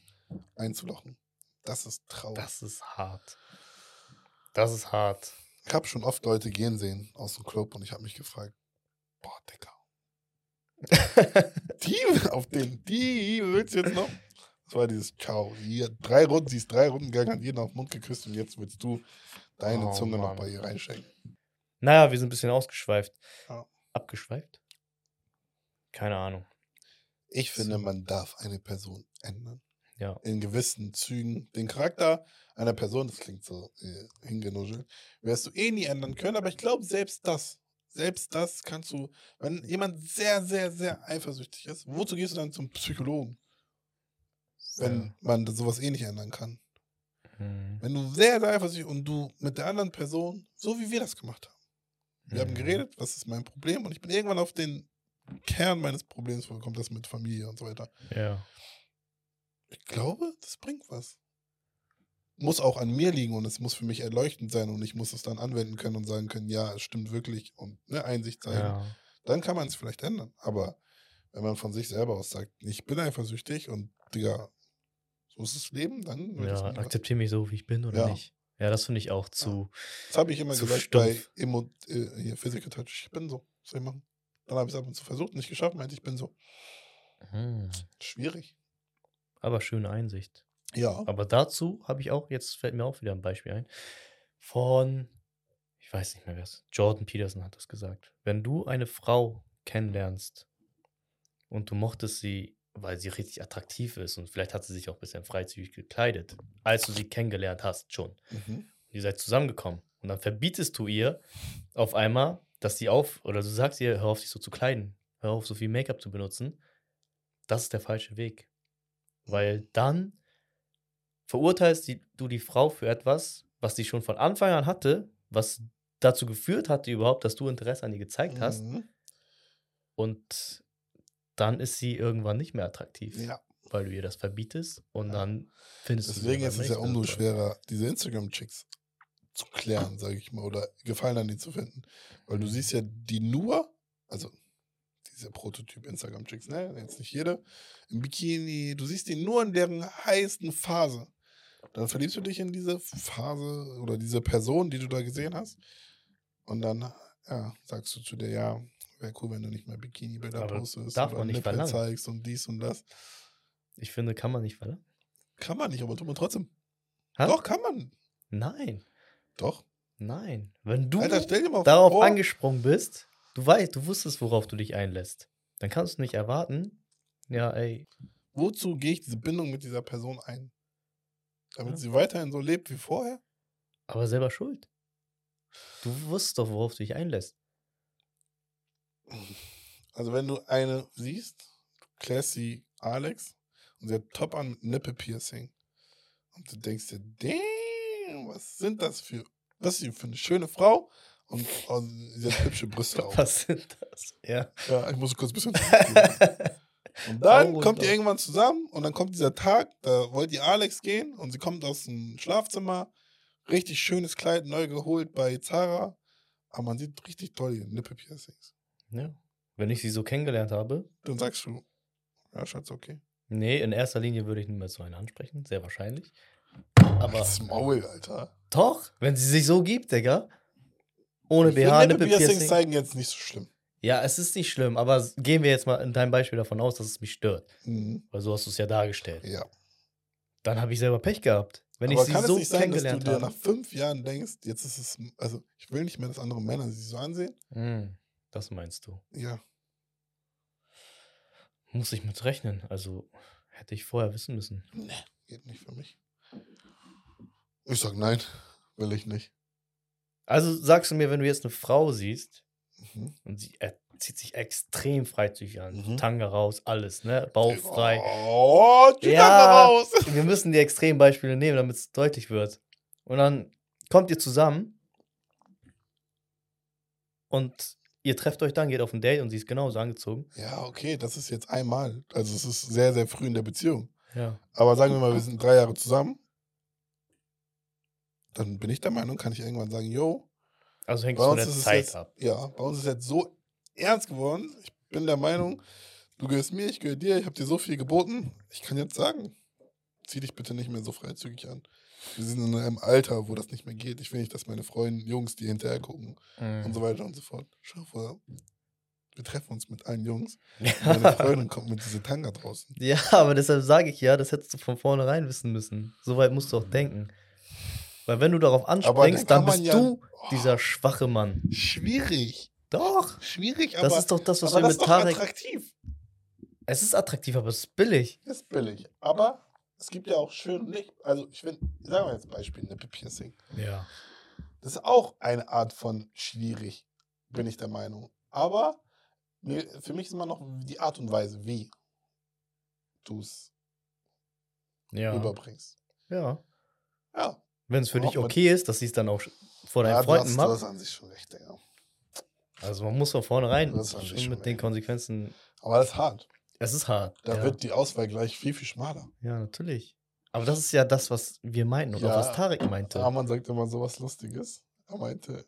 einzulochen. Das ist traurig. Das ist hart. Das ist hart. Ich habe schon oft Leute gehen sehen aus dem Club und ich habe mich gefragt, boah, Dicker, die auf den, die willst du jetzt noch? Das war dieses Ciao. Hier, drei Runden, sie ist drei Runden gegangen, hat jeden auf den Mund geküsst und jetzt willst du deine Oh, Zunge noch Mann. bei ihr reinstecken. naja, wir sind ein bisschen ausgeschweift. Ja. Abgeschweift? Keine Ahnung. Ich finde, man darf eine Person ändern. Ja. in gewissen Zügen den Charakter einer Person, das klingt so äh, hingenuschelt, wirst du eh nie ändern können, aber ich glaube, selbst das, selbst das kannst du, wenn jemand sehr, sehr, sehr eifersüchtig ist, wozu gehst du dann zum Psychologen? Wenn Ja. man sowas eh nicht ändern kann. Mhm. Wenn du sehr, sehr eifersüchtig und du mit der anderen Person, so wie wir das gemacht haben. Wir haben Mhm. geredet, was ist mein Problem? Und ich bin irgendwann auf den Kern meines Problems gekommen, das mit Familie und so weiter. Ja. Ich glaube, das bringt was. Muss auch an mir liegen und es muss für mich erleuchtend sein und ich muss es dann anwenden können und sagen können, ja, es stimmt wirklich und ne, Einsicht zeigen. ja. Dann kann man es vielleicht ändern. Aber wenn man von sich selber aus sagt, ich bin eifersüchtig und Digga, so ist das Leben, dann Ja, akzeptiere mich so, wie ich bin oder Ja. nicht. Ja, das finde ich auch zu. Das habe ich immer gesagt bei stumpf. Emo, äh, hier, Physical Touch. Ich bin so. Was soll ich machen? Dann habe ich es ab und zu versucht, nicht geschafft, meinte ich bin so. Hm. Schwierig. Aber schöne Einsicht. Ja. Aber dazu habe ich auch, jetzt fällt mir auch wieder ein Beispiel ein, von, ich weiß nicht mehr wer es, Jordan Peterson hat das gesagt. Wenn du eine Frau kennenlernst und du mochtest sie, weil sie richtig attraktiv ist und vielleicht hat sie sich auch ein bisschen freizügig gekleidet, als du sie kennengelernt hast schon. Mhm. Ihr seid zusammengekommen und dann verbietest du ihr auf einmal, dass sie auf, oder du sagst ihr, hör auf, dich so zu kleiden, hör auf, so viel Make-up zu benutzen. Das ist der falsche Weg. Weil dann verurteilst du die Frau für etwas, was sie schon von Anfang an hatte, was dazu geführt hatte überhaupt, dass du Interesse an ihr gezeigt hast. Mhm. Und dann ist sie irgendwann nicht mehr attraktiv, Ja. weil du ihr das verbietest und Ja. dann findest du sie Deswegen ist es ja umso schwerer, diese Instagram-Chicks zu klären, sage ich mal, oder Gefallen an die zu finden. Weil du Mhm. siehst ja die nur, also diese Prototyp-Instagram-Chicks, ne, jetzt nicht jede, im Bikini, du siehst die nur in deren heißen Phase. Dann verliebst du dich in diese Phase oder diese Person, die du da gesehen hast. Und dann, ja, sagst du zu dir, ja, wäre cool, wenn du nicht mehr Bikini-Bilder postest darf man nicht Nippel verlangen. zeigst und dies und das. Ich finde, kann man nicht verlangen. Kann man nicht, aber tut man trotzdem. Hä? Doch, kann man. Nein, Doch. nein. Wenn du Alter, darauf vor. angesprungen bist, du weißt, du wusstest, worauf du dich einlässt. Dann kannst du nicht erwarten, ja, ey, Wozu gehe ich diese Bindung mit dieser Person ein? Damit Ja. sie weiterhin so lebt wie vorher? aber selber schuld. Du wusstest doch, worauf du dich einlässt. Also wenn du eine siehst, du klärst sie Alex und sie hat top an mit Nippelpiercing. Und du denkst dir, damn, was sind das für, was ist sie für eine schöne Frau? Und, und sie hat hübsche Brüste auch. Was sind das? Ja. Ja, ich muss kurz ein bisschen. Und dann Oh, kommt ihr irgendwann zusammen und dann kommt dieser Tag, da wollt ihr Alex gehen und sie kommt aus dem Schlafzimmer, richtig schönes Kleid, neu geholt bei Zara, aber man sieht richtig toll die Nippelpiercings. Ja. Wenn ich sie so kennengelernt habe, Dann sagst du, ja, Schatz, okay. nee, in erster Linie würde ich niemals so einen ansprechen, sehr wahrscheinlich. Aber Das Maul, Alter. doch, wenn sie sich so gibt, Digga. Ohne Ich BH, Nippelpiercings Nippelpiercing. zeigen jetzt nicht so schlimm. Ja, es ist nicht schlimm, aber gehen wir jetzt mal in deinem Beispiel davon aus, dass es mich stört. Mhm. Weil so hast du es ja dargestellt. Ja. Dann habe ich selber Pech gehabt. Wenn aber ich sie kann so es nicht sein, dass du dir habe. nach fünf Jahren denkst, jetzt ist es, also ich will nicht mehr, dass andere Männer sie so ansehen? Hm, das meinst du. Ja. Muss ich mit rechnen. Also hätte ich vorher wissen müssen. Nee, geht nicht für mich. Ich sag nein, will ich nicht. Also sagst du mir, wenn du jetzt eine Frau siehst Mhm. und sie er zieht sich extrem freizügig an, Mhm. Tanga raus, alles, ne? Bauch frei. Oh, die Ja. ja. raus. Wir müssen die Extrembeispiele nehmen, damit es deutlich wird. Und dann kommt ihr zusammen und ihr trefft euch dann, geht auf ein Date und sie ist genauso angezogen. Ja, okay, das ist jetzt einmal. Also es ist sehr, sehr früh in der Beziehung. Ja. Aber sagen wir mal, wir sind drei Jahre zusammen. Dann bin ich der Meinung, kann ich irgendwann sagen, yo, Also hängt es von der Zeit jetzt, ab. ja, bei uns ist es jetzt so ernst geworden. Ich bin der Meinung, du gehörst mir, ich gehöre dir, ich habe dir so viel geboten. Ich kann jetzt sagen, zieh dich bitte nicht mehr so freizügig an. Wir sind in einem Alter, wo das nicht mehr geht. Ich will nicht, dass meine Freunde, Jungs, die hinterher gucken und Mhm. so weiter und so fort. Schau vor, wir treffen uns mit allen Jungs. Ja. Meine Freundin kommt mit dieser Tanga draußen. ja, aber deshalb sage ich ja, das hättest du von vornherein wissen müssen. Soweit musst du auch denken. Weil wenn du darauf anspringst, dann dann, bist ja- du Oh. dieser schwache Mann. Schwierig. Doch. Schwierig, aber, Das ist doch das, was wir das mit Tarek. attraktiv. Es ist attraktiv, aber es ist billig. Ist billig. Aber es gibt ja auch schön nicht. Also, ich finde, sagen wir jetzt Beispiel, Nippel Piercing. Ja. Das ist auch eine Art von schwierig, bin ich der Meinung. Aber mir, für mich ist immer noch die Art und Weise, wie du es Ja. rüberbringst. ja. Ja. Wenn es für dich okay ist, dass sie es dann auch vor deinen ja, Freunden macht. hast an sich schon recht, Digga. Also man muss von vornherein mit den recht. Konsequenzen. Aber das ist hart. Es ist hart. Da ja. wird die Auswahl gleich viel, viel schmaler. ja, natürlich. Aber das ist ja das, was wir meinten oder Ja, was Tarek meinte. Arman sagt immer sowas Lustiges. Er meinte,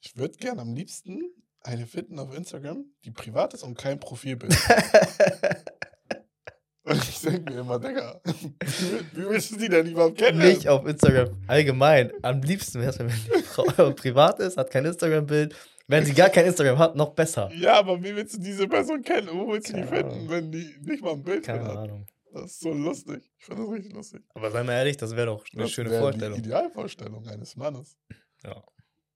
ich würde gern am liebsten eine finden auf Instagram, die privat ist und kein Profilbild. und ich denke mir immer, Digga, wie, wie willst du die denn überhaupt kennen? Nicht auf Instagram. Allgemein. Am liebsten wäre es, wenn die Frau privat ist, hat kein Instagram-Bild. Wenn sie gar kein Instagram hat, noch besser. Ja, aber wie willst du diese Person kennen? Wo willst du die finden, Ahnung. wenn die nicht mal ein Bild Keine hat? Ahnung. Das ist so lustig. Ich finde das richtig lustig. Aber sei mal ehrlich, das wäre doch eine das schöne wäre Vorstellung. Die Idealvorstellung eines Mannes. Ja.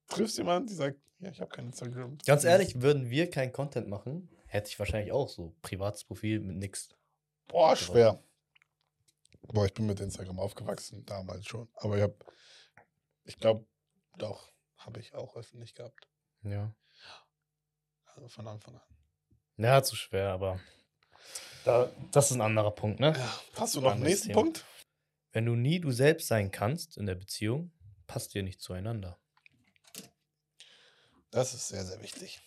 Triffst jemanden, die sagt, ja, ich habe kein Instagram. Ganz ehrlich, würden wir keinen Content machen, hätte ich wahrscheinlich auch so privates Profil mit nix. Boah, schwer. Boah, ich bin mit Instagram aufgewachsen, damals schon. Aber ich habe, ich glaube, doch, habe ich auch öffentlich gehabt. Ja. Also von Anfang an. Ja, zu schwer, aber da, das ist ein anderer Punkt, ne? Ja. Hast du noch einen nächsten Thema. Punkt? Wenn du nie du selbst sein kannst in der Beziehung, passt ihr nicht zueinander. Das ist sehr, sehr wichtig.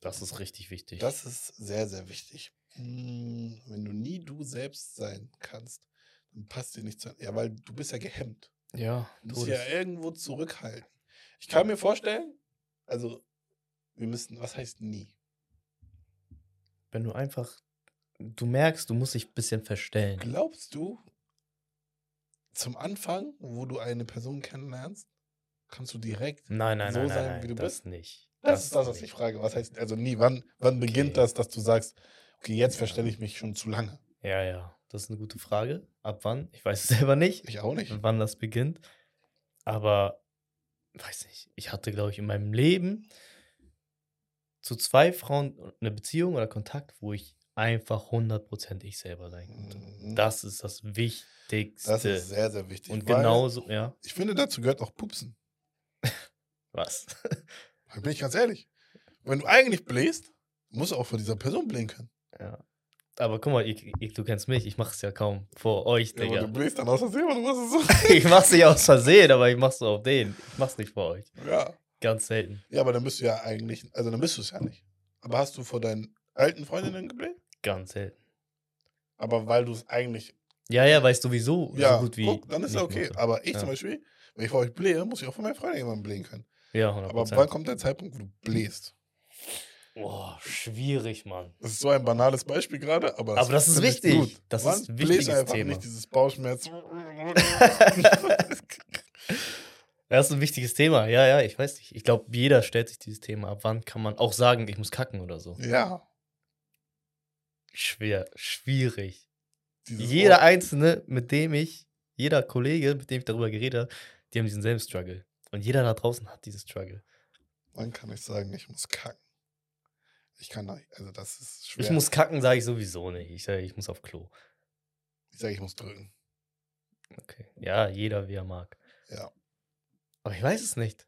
Das ist richtig wichtig. Das ist sehr, sehr wichtig. Hm, Wenn du nie du selbst sein kannst, dann passt dir nicht zu. Ja, weil du bist ja gehemmt. ja, Du musst ja irgendwo zurückhalten. Ich kann mir vorstellen, also wir müssen, was heißt nie? wenn du einfach, du merkst, du musst dich ein bisschen verstellen. Glaubst du, zum Anfang, wo du eine Person kennenlernst, kannst du direkt Nein, nein, so nein, nein, sein, nein, wie du das bist? nicht. Das, Das ist das, was nicht. ich frage. Was heißt, also nie, wann, wann beginnt Okay. das, dass du sagst, okay, jetzt verstelle ich mich schon zu lange? Ja, ja, das ist eine gute Frage. Ab wann? Ich weiß es selber nicht, Ich auch nicht. wann das beginnt. Aber, weiß nicht, ich hatte, glaube ich, in meinem Leben zu zwei Frauen eine Beziehung oder Kontakt, wo ich einfach 100% ich selber sein konnte. Mhm. Das ist das Wichtigste. Das ist sehr, sehr wichtig. Und genauso, ja, Ich finde, dazu gehört auch Pupsen. was? Da bin ich ganz ehrlich. Wenn du eigentlich bläst, musst du auch vor dieser Person blähen können. ja. Aber guck mal, ich, ich, du kennst mich, ich mache es ja kaum vor euch, Ja, Digga. du bläst dann aus Versehen, aber du machst es so. ich mach's nicht aus Versehen, aber ich mach's so auf den. Ich mach's nicht vor euch. Ja. Ganz selten. ja, aber dann bist du ja eigentlich, also dann bist du es ja nicht. Aber hast du vor deinen alten Freundinnen gebläht? Ganz selten. Aber weil du es eigentlich, Ja, ja, weißt du sowieso ja, so gut wie. guck, dann ist ja okay. mochte. Aber ich Ja. zum Beispiel, wenn ich vor euch blähe, muss ich auch von meinen Freunden jemanden blähen können. Ja, 100%. Aber wann kommt der Zeitpunkt, wo du bläst? Boah, schwierig, Mann. Das ist so ein banales Beispiel gerade, aber Aber das ist wichtig. Gut. Das Wann ist ein wichtiges einfach Thema. nicht dieses Bauchschmerz. Das ist ein wichtiges Thema. Ja, ja, ich weiß nicht. Ich glaube, jeder stellt sich dieses Thema. Ab wann kann man auch sagen, ich muss kacken oder so? ja. Schwer, schwierig. dieses Jeder Wort. Einzelne, mit dem ich, jeder Kollege, mit dem ich darüber geredet habe, die haben diesen selben Struggle. Und jeder da draußen hat diesen Struggle. Wann kann ich sagen, ich muss kacken? Ich kann da, also das ist schwer. Ich muss kacken, sage ich sowieso nicht. Ich sage, ich muss auf Klo. ich sage, ich muss drücken. Okay. Ja, jeder wie er mag. Ja. Aber ich weiß es nicht.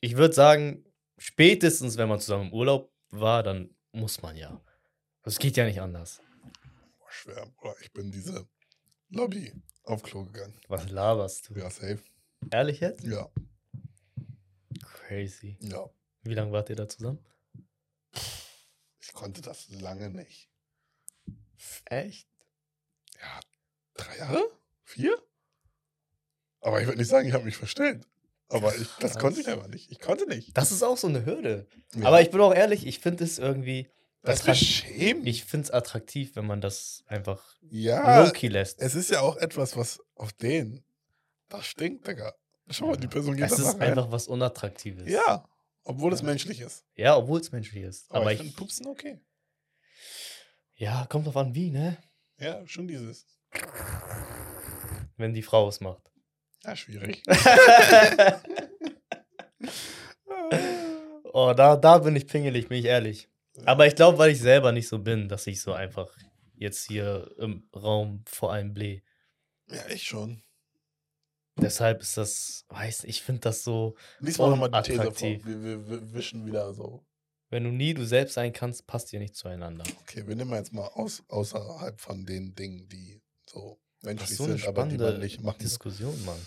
Ich würde sagen, spätestens, wenn man zusammen im Urlaub war, dann muss man ja. Das geht ja nicht anders. Boah, schwer. Boah, ich bin diese Lobby auf Klo gegangen. Was laberst du? Ja, safe. Ehrlich jetzt? Ja, Crazy. ja. Wie lange wart ihr da zusammen? Konnte das lange nicht. Echt? Ja, drei Jahre? Vier? Aber ich würde nicht sagen, ich habe mich verstellt. Aber ich, das Krass. konnte ich einfach nicht. Ich konnte nicht. Das ist auch so eine Hürde. Ja. Aber ich bin auch ehrlich, ich finde es irgendwie. das attrakt- beschämt. Ich finde es attraktiv, wenn man das einfach Ja, low-key lässt. es ist ja auch etwas, was auf den, das stinkt, Digga. Schau mal, die Person geht Es danach ist rein. einfach was Unattraktives. Ja, obwohl es menschlich ist. Ja, obwohl es menschlich ist. Aber, Aber, ich ich. finde Pupsen okay. ja, kommt drauf an, wie, ne? Ja, schon dieses. Wenn die Frau es macht. Ja, schwierig. oh, da, da bin ich pingelig, bin ich ehrlich. Aber ich glaube, weil ich selber nicht so bin, dass ich so einfach jetzt hier im Raum vor allem bläh. ja, ich schon. Deshalb ist das, weiß ich finde das so, Lies mal nochmal die These vor. Wir, wir, wir wischen wieder so. wenn du nie du selbst sein kannst, passt ihr nicht zueinander. Okay, wir nehmen jetzt mal aus, außerhalb von den Dingen, die so Das menschlich ist so eine sind, aber die man nicht machen. Diskussion, Mann.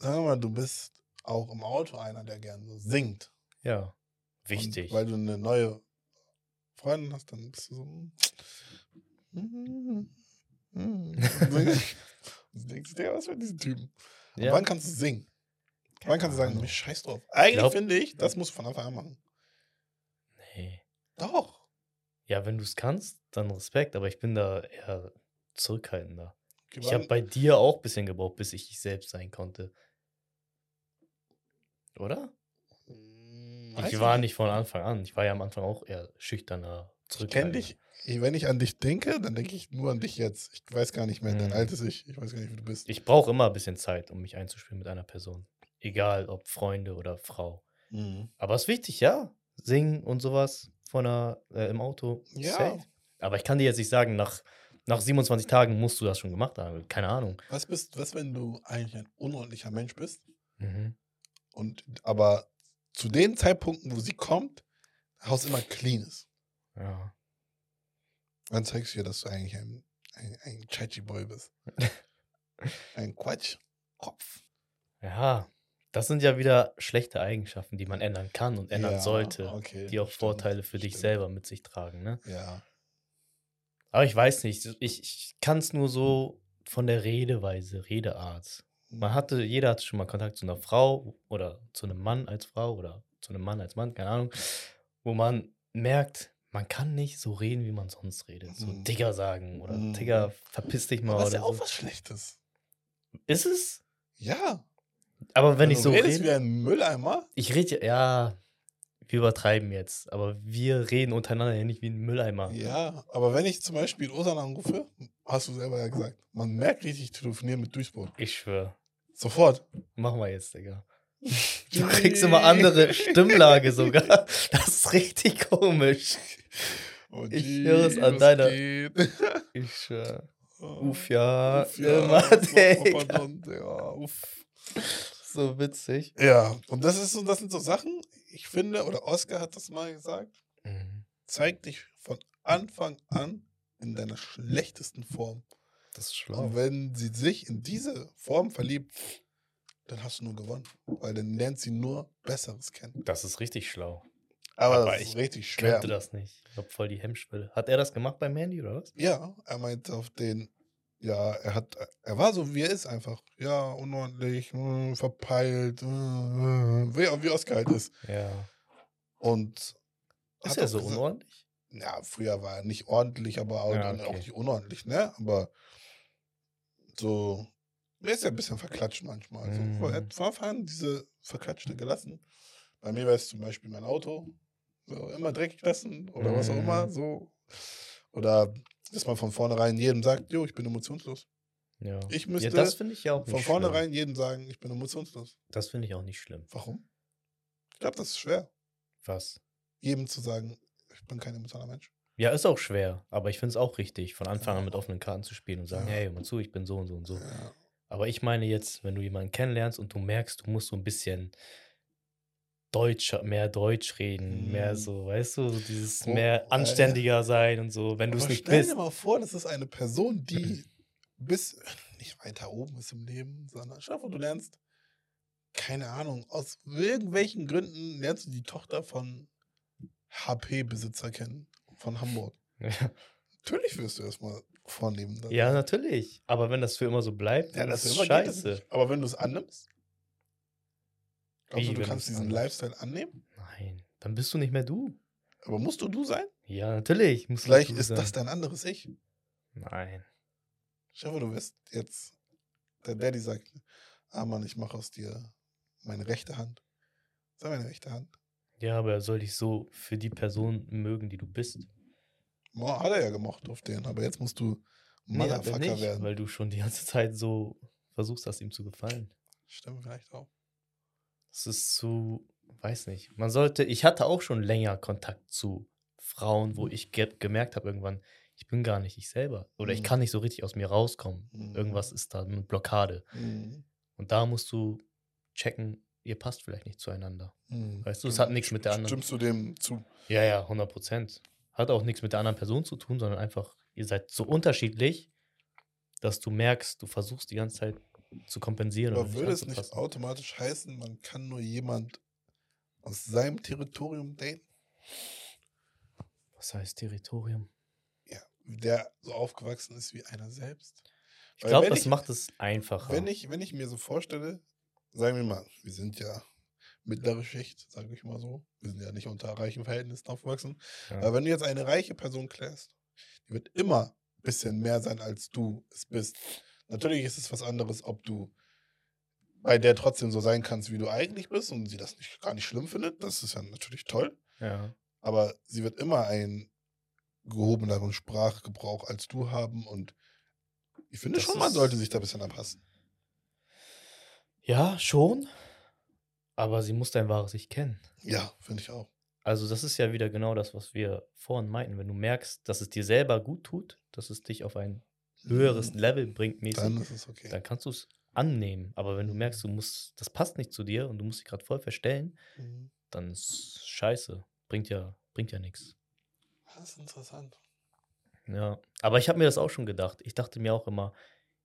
Wir mal, du bist auch im Auto einer, der gerne so singt. Ja. Wichtig. Und weil du eine neue Freundin hast, dann bist du so. mm, mm, mm, denkst du dir, was für diesen Typen? Und ja. Wann kannst du singen? Wann kannst du sagen, scheiß drauf? Eigentlich Glaub- finde ich, das musst du von Anfang an machen. Nee. Doch. Ja, wenn du es kannst, dann Respekt, aber ich bin da eher zurückhaltender. Okay, Ich habe bei dir auch ein bisschen gebraucht, bis ich ich selbst sein konnte. Oder? Mm, weiß Ich war nicht von Anfang an. Ich war ja am Anfang auch eher schüchterner, Ich kenne zurückhaltender. dich. Wenn ich an dich denke, dann denke ich nur an dich jetzt. Ich weiß gar nicht mehr dein Mhm. altes Ich. Ich weiß gar nicht, wie du bist. Ich brauche immer ein bisschen Zeit, um mich einzuspielen mit einer Person. Egal, ob Freunde oder Frau. Mhm. Aber es ist wichtig, ja. Singen und sowas von der, äh, im Auto. Ja. safe. Aber ich kann dir jetzt nicht sagen, nach, nach 27 Tagen musst du das schon gemacht haben. Keine Ahnung. Was bist, was, wenn du eigentlich ein unordentlicher Mensch bist Mhm. und aber zu den Zeitpunkten, wo sie kommt, Haus immer clean ist. Ja. Dann zeigst du ihr, dass du eigentlich ein, ein, ein Chachi-Boy bist. ein Quatschkopf. Ja. Das sind ja wieder schlechte Eigenschaften, die man ändern kann und ändern Ja, sollte. okay, die auch stimmt, Vorteile für dich stimmt. selber mit sich tragen. Ne? Ja. Aber ich weiß nicht. Ich, ich kann es nur so von der Redeweise, Redeart. Man hatte, jeder hatte schon mal Kontakt zu einer Frau oder zu einem Mann als Frau oder zu einem Mann als Mann, keine Ahnung, wo man merkt, man kann nicht so reden, wie man sonst redet. So Mhm. Digger sagen oder Mhm. Digger, verpiss dich mal Aber das ist ja auch so. was Schlechtes. Ist es? Ja. Aber wenn, ich du so redest rede, wie ein Mülleimer, ich rede ja, ja, wir übertreiben jetzt, aber wir reden untereinander ja nicht wie ein Mülleimer. Ja, aber wenn ich zum Beispiel Osan anrufe, hast du selber ja gesagt, man merkt richtig, ich telefoniere mit Duisburg. Ich schwöre. Sofort. Machen wir jetzt, Digga. Du kriegst immer andere Stimmlage sogar. Das ist richtig komisch. Oh, Ich höre es an deiner- geht? Ich schwöre. Oh, Uff, ja. uff, ja, immer, Don, ja, uff. So witzig. Ja, und das ist so, das sind so Sachen, ich finde, oder Oscar hat das mal gesagt, Mhm. zeig dich von Anfang an in deiner schlechtesten Form. Das ist schlau. Und wenn sie sich in diese Form verliebt, dann hast du nur gewonnen. Weil dann lernt sie nur Besseres kennen. Das ist richtig schlau. Aber, Aber das ich ist richtig schwer. Könnte das nicht. Ich hab voll die Hemmschwelle. Hat er das gemacht bei Mandy oder was? Ja, er meint auf den, ja, er hat, er war so, wie er ist einfach. Ja, unordentlich, äh, verpeilt, äh, äh, wie, wie Oscar halt ist. Ja. Und Ist er so gesagt- unordentlich? Ja, früher war er nicht ordentlich, aber auch, Ja, dann auch okay. nicht unordentlich, ne? Aber so, er ist ja ein bisschen verklatscht manchmal. Also. Er hat von Anfang an diese Verklatschte gelassen. Bei mir war es zum Beispiel mein Auto. So, immer dreckig lassen oder was auch immer. Mm. So. Oder dass man von vornherein jedem sagt, jo, ich bin emotionslos. Ja. Ich ja, müsste das finde ich ja auch Von schlimm. vornherein jedem sagen, ich bin emotionslos. Das finde ich auch nicht schlimm. Warum? Ich glaube, das ist schwer, Was? jedem zu sagen, ich bin kein emotionaler Mensch. Ja, ist auch schwer, aber ich finde es auch richtig, von Anfang an mit offenen Karten zu spielen und sagen, Ja. hey, hör mal zu, ich bin so und so und so. Ja. Aber ich meine jetzt, wenn du jemanden kennenlernst und du merkst, du musst so ein bisschen Deutscher, mehr Deutsch reden, mehr Mhm. so, weißt du, so dieses Oh, mehr äh. anständiger sein und so, wenn du es nicht stell bist. dir mal vor, das ist eine Person, die bis nicht weiter oben ist im Leben, sondern schau, du lernst, keine Ahnung, aus irgendwelchen Gründen lernst du die Tochter von HP-Besitzer kennen, von Hamburg. Ja. Natürlich wirst du erstmal vornehmen. dann. ja, natürlich. Aber wenn das für immer so bleibt, Ja, dann das ist geht scheiße. nicht. Aber wenn du es annimmst, Wie, du, kannst diesen annimmst? Lifestyle annehmen? Nein, dann bist du nicht mehr du. Aber musst du du sein? Ja, natürlich. Vielleicht ist sein. das dein anderes Ich. Nein. Dir vor, du wirst jetzt, der Daddy sagt, ah Mann, ich mache aus dir meine rechte Hand. Sei meine rechte Hand. Ja, aber er soll dich so für die Person mögen, die du bist. Boah, hat er ja gemocht auf den, aber jetzt musst du Nee, er Motherfucker nicht, werden. weil du schon die ganze Zeit so versuchst, das ihm zu gefallen. Stimmt vielleicht auch. Das ist zu, weiß nicht. Man sollte, ich hatte auch schon länger Kontakt zu Frauen, wo ich ge gemerkt habe irgendwann, ich bin gar nicht ich selber. Oder ich Mhm. kann nicht so richtig aus mir rauskommen. Mhm. Irgendwas ist da eine Blockade. Mhm. Und da musst du checken, ihr passt vielleicht nicht zueinander. Mhm. Weißt du, es hat nichts mit der anderen- Stimmst du dem zu? Ja, ja, 100 Prozent. Hat auch nichts mit der anderen Person zu tun, sondern einfach, ihr seid so unterschiedlich, dass du merkst, du versuchst die ganze Zeit zu kompensieren. Aber würde es nicht automatisch heißen, man kann nur jemand aus seinem Territorium daten? Was heißt Territorium? Ja, der so aufgewachsen ist wie einer selbst. Ich glaube, das ich- macht es einfacher. Wenn ich, wenn ich mir so vorstelle, sagen wir mal, wir sind ja mittlere Schicht, sage ich mal so. Wir sind ja nicht unter reichen Verhältnissen aufgewachsen. ja. Aber wenn du jetzt eine reiche Person klärst, die wird immer ein bisschen mehr sein, als du es bist. Natürlich ist es was anderes, ob du bei der trotzdem so sein kannst, wie du eigentlich bist und sie das nicht, gar nicht schlimm findet. Das ist ja natürlich toll. ja. Aber sie wird immer einen gehobeneren Sprachgebrauch als du haben und ich finde Das schon, man sollte sich da ein bisschen anpassen. ja, schon. Aber sie muss dein wahres Ich kennen. Ja, finde ich auch. Also, das ist ja wieder genau das, was wir vorhin meinten. Wenn du merkst, dass es dir selber gut tut, dass es dich auf ein höheres Mhm. Level bringt, mäßig, Dann ist es okay. dann kannst du es annehmen. Aber wenn du merkst, du musst, das passt nicht zu dir und du musst dich gerade voll verstellen, Mhm. dann ist scheiße. Bringt ja, bringt ja nichts. Das ist interessant. Ja. Aber ich habe mir das auch schon gedacht. Ich dachte mir auch immer,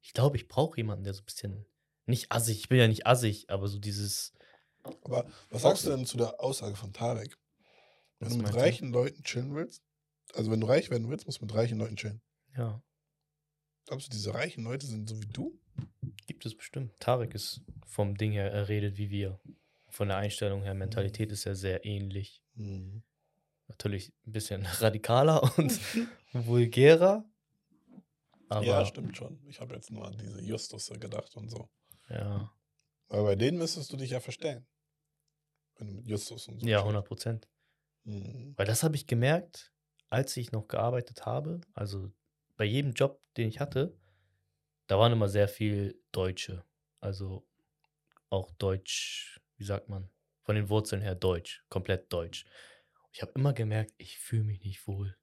ich glaube, ich brauche jemanden, der so ein bisschen, nicht assig, ich bin ja nicht assig, aber so dieses, Aber was sagst du denn zu der Aussage von Tarek? Wenn du mit meinst du? reichen Leuten chillen willst, also wenn du reich werden willst, musst du mit reichen Leuten chillen. ja, Glaubst du, diese reichen Leute sind so wie du? gibt es bestimmt. Tarek ist vom Ding her, er redet wie wir. Von der Einstellung her, Mentalität ist er sehr ähnlich. Natürlich ein bisschen radikaler und vulgärer. Aber ja, stimmt schon. Ich habe jetzt nur an diese Justusse gedacht und so. ja, Aber bei denen müsstest du dich ja verstellen. Mit Justus und so ja chillst. 100 Prozent. Mhm. Weil das habe ich gemerkt, als ich noch gearbeitet habe. Also bei jedem Job, den ich hatte, da waren immer sehr viel Deutsche. Also auch Deutsch, wie sagt man, von den Wurzeln her Deutsch, komplett Deutsch. Ich habe immer gemerkt, ich fühle mich nicht wohl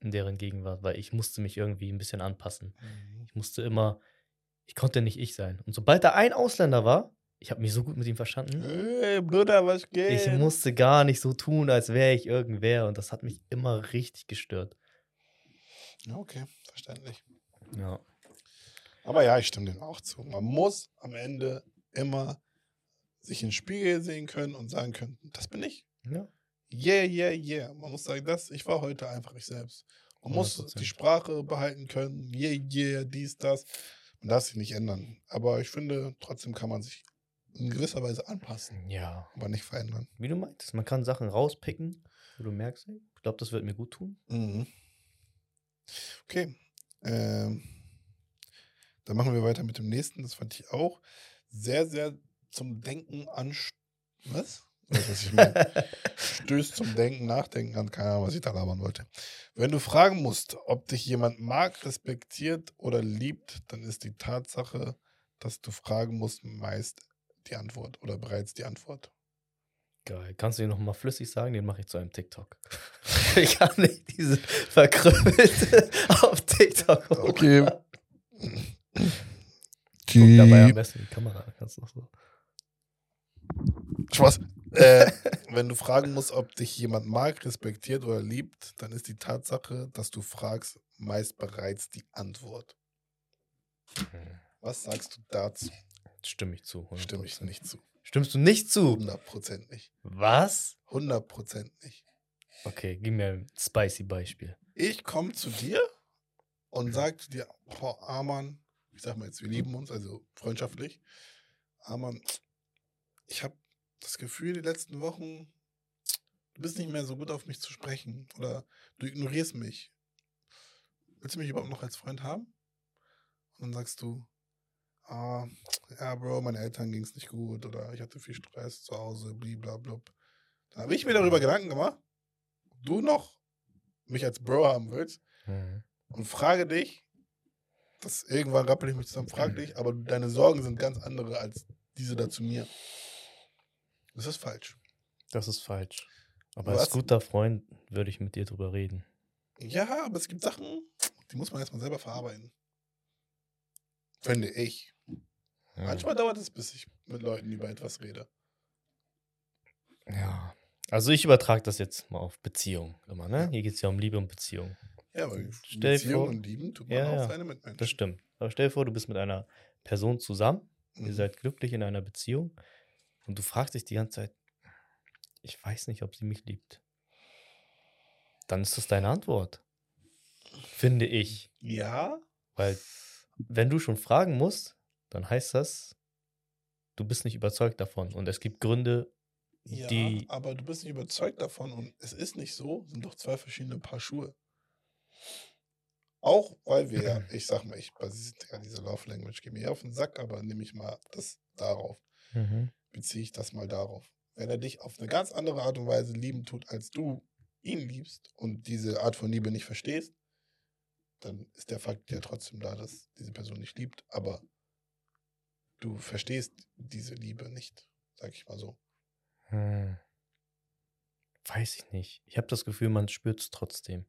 in deren Gegenwart, weil ich musste mich irgendwie ein bisschen anpassen. Mhm. Ich musste immer, ich konnte nicht ich sein. Und sobald da ein Ausländer war, ich habe mich so gut mit ihm verstanden, Hey, Bruder, was geht? ich musste gar nicht so tun, als wäre ich irgendwer. Und das hat mich immer richtig gestört. Ja, okay, verständlich. Ja. Aber ja, ich stimme dem auch zu. Man muss am Ende immer sich in den Spiegel sehen können und sagen können, das bin ich. ja. Yeah, yeah, yeah. Man muss sagen, das, ich war heute einfach ich selbst. Man muss 100%. die Sprache behalten können. Yeah, yeah, dies, das. Man darf sich nicht ändern. Aber ich finde, trotzdem kann man sich in gewisser Weise anpassen, Ja. aber nicht verändern. Wie du meintest, man kann Sachen rauspicken, wo du merkst, ich glaube, das wird mir gut tun. Mhm. Okay. Ähm, dann machen wir weiter mit dem nächsten. Das fand ich auch sehr, sehr zum Denken an. Was? Was ich meine? Stößt zum Denken, Nachdenken an. Keine Ahnung, was ich da labern wollte. Wenn du fragen musst, ob dich jemand mag, respektiert oder liebt, dann ist die Tatsache, dass du fragen musst, meist die Antwort oder bereits die Antwort. Geil. Kannst du den nochmal flüssig sagen? Den mache ich zu einem TikTok. ich kann nicht diese verkrümmelte auf TikTok Okay. hochladen. Guck dabei am besten in die Kamera. Kannst du so. Spaß. Äh, wenn du fragen musst, ob dich jemand mag, respektiert oder liebt, dann ist die Tatsache, dass du fragst, meist bereits die Antwort. Was sagst du dazu? Stimme ich zu. 100%. Stimme ich nicht zu. Stimmst du nicht zu? 100% nicht. Was? 100% nicht. Okay, gib mir ein spicy Beispiel. Ich komme zu dir und sage zu dir, boah, Arman, ich sag mal jetzt, wir lieben uns, also freundschaftlich. Arman, ich habe das Gefühl, die letzten Wochen, du bist nicht mehr so gut auf mich zu sprechen oder du ignorierst mich. Willst du mich überhaupt noch als Freund haben? Und dann sagst du, ah, ja, Bro, meinen Eltern ging es nicht gut oder ich hatte viel Stress zu Hause, blablabla. Dann habe ich mir darüber Gedanken gemacht, ob du noch mich als Bro haben willst Mhm. und frage dich, das irgendwann rappel ich mich zusammen, frage dich, aber deine Sorgen sind ganz andere als diese da zu mir. Das ist falsch. Das ist falsch. Aber Was? als guter Freund würde ich mit dir drüber reden. Ja, aber es gibt Sachen, die muss man erstmal selber verarbeiten. Finde ich. Ja. Manchmal dauert es, bis ich mit Leuten über etwas rede. Ja. Also ich übertrage das jetzt mal auf Beziehung immer, ne? Hier geht es ja um Liebe und Beziehung. Ja, weil Stell dir Beziehung vor- und Lieben tut man Ja, auch ja, seine Mitmenschen. Das stimmt. Aber stell dir vor, du bist mit einer Person zusammen, ihr Mhm. seid glücklich in einer Beziehung und du fragst dich die ganze Zeit, ich weiß nicht, ob sie mich liebt. Dann ist das deine Antwort. Finde ich. Ja, Weil, wenn du schon fragen musst, dann heißt das, du bist nicht überzeugt davon. Und es gibt Gründe, ja, Die- aber du bist nicht überzeugt davon und es ist nicht so, sind doch zwei verschiedene Paar Schuhe. Auch weil wir ja, ich sag mal, ich basiere ja diese Love Language, gehe mir auf den Sack, aber nehme ich mal das darauf, beziehe ich das mal darauf. Wenn er dich auf eine ganz andere Art und Weise lieben tut, als du ihn liebst und diese Art von Liebe nicht verstehst, dann ist der Fakt ja trotzdem da, dass diese Person dich liebt, aber du verstehst diese Liebe nicht, sag ich mal so. Hm. Weiß ich nicht. Ich habe das Gefühl, man spürt es trotzdem.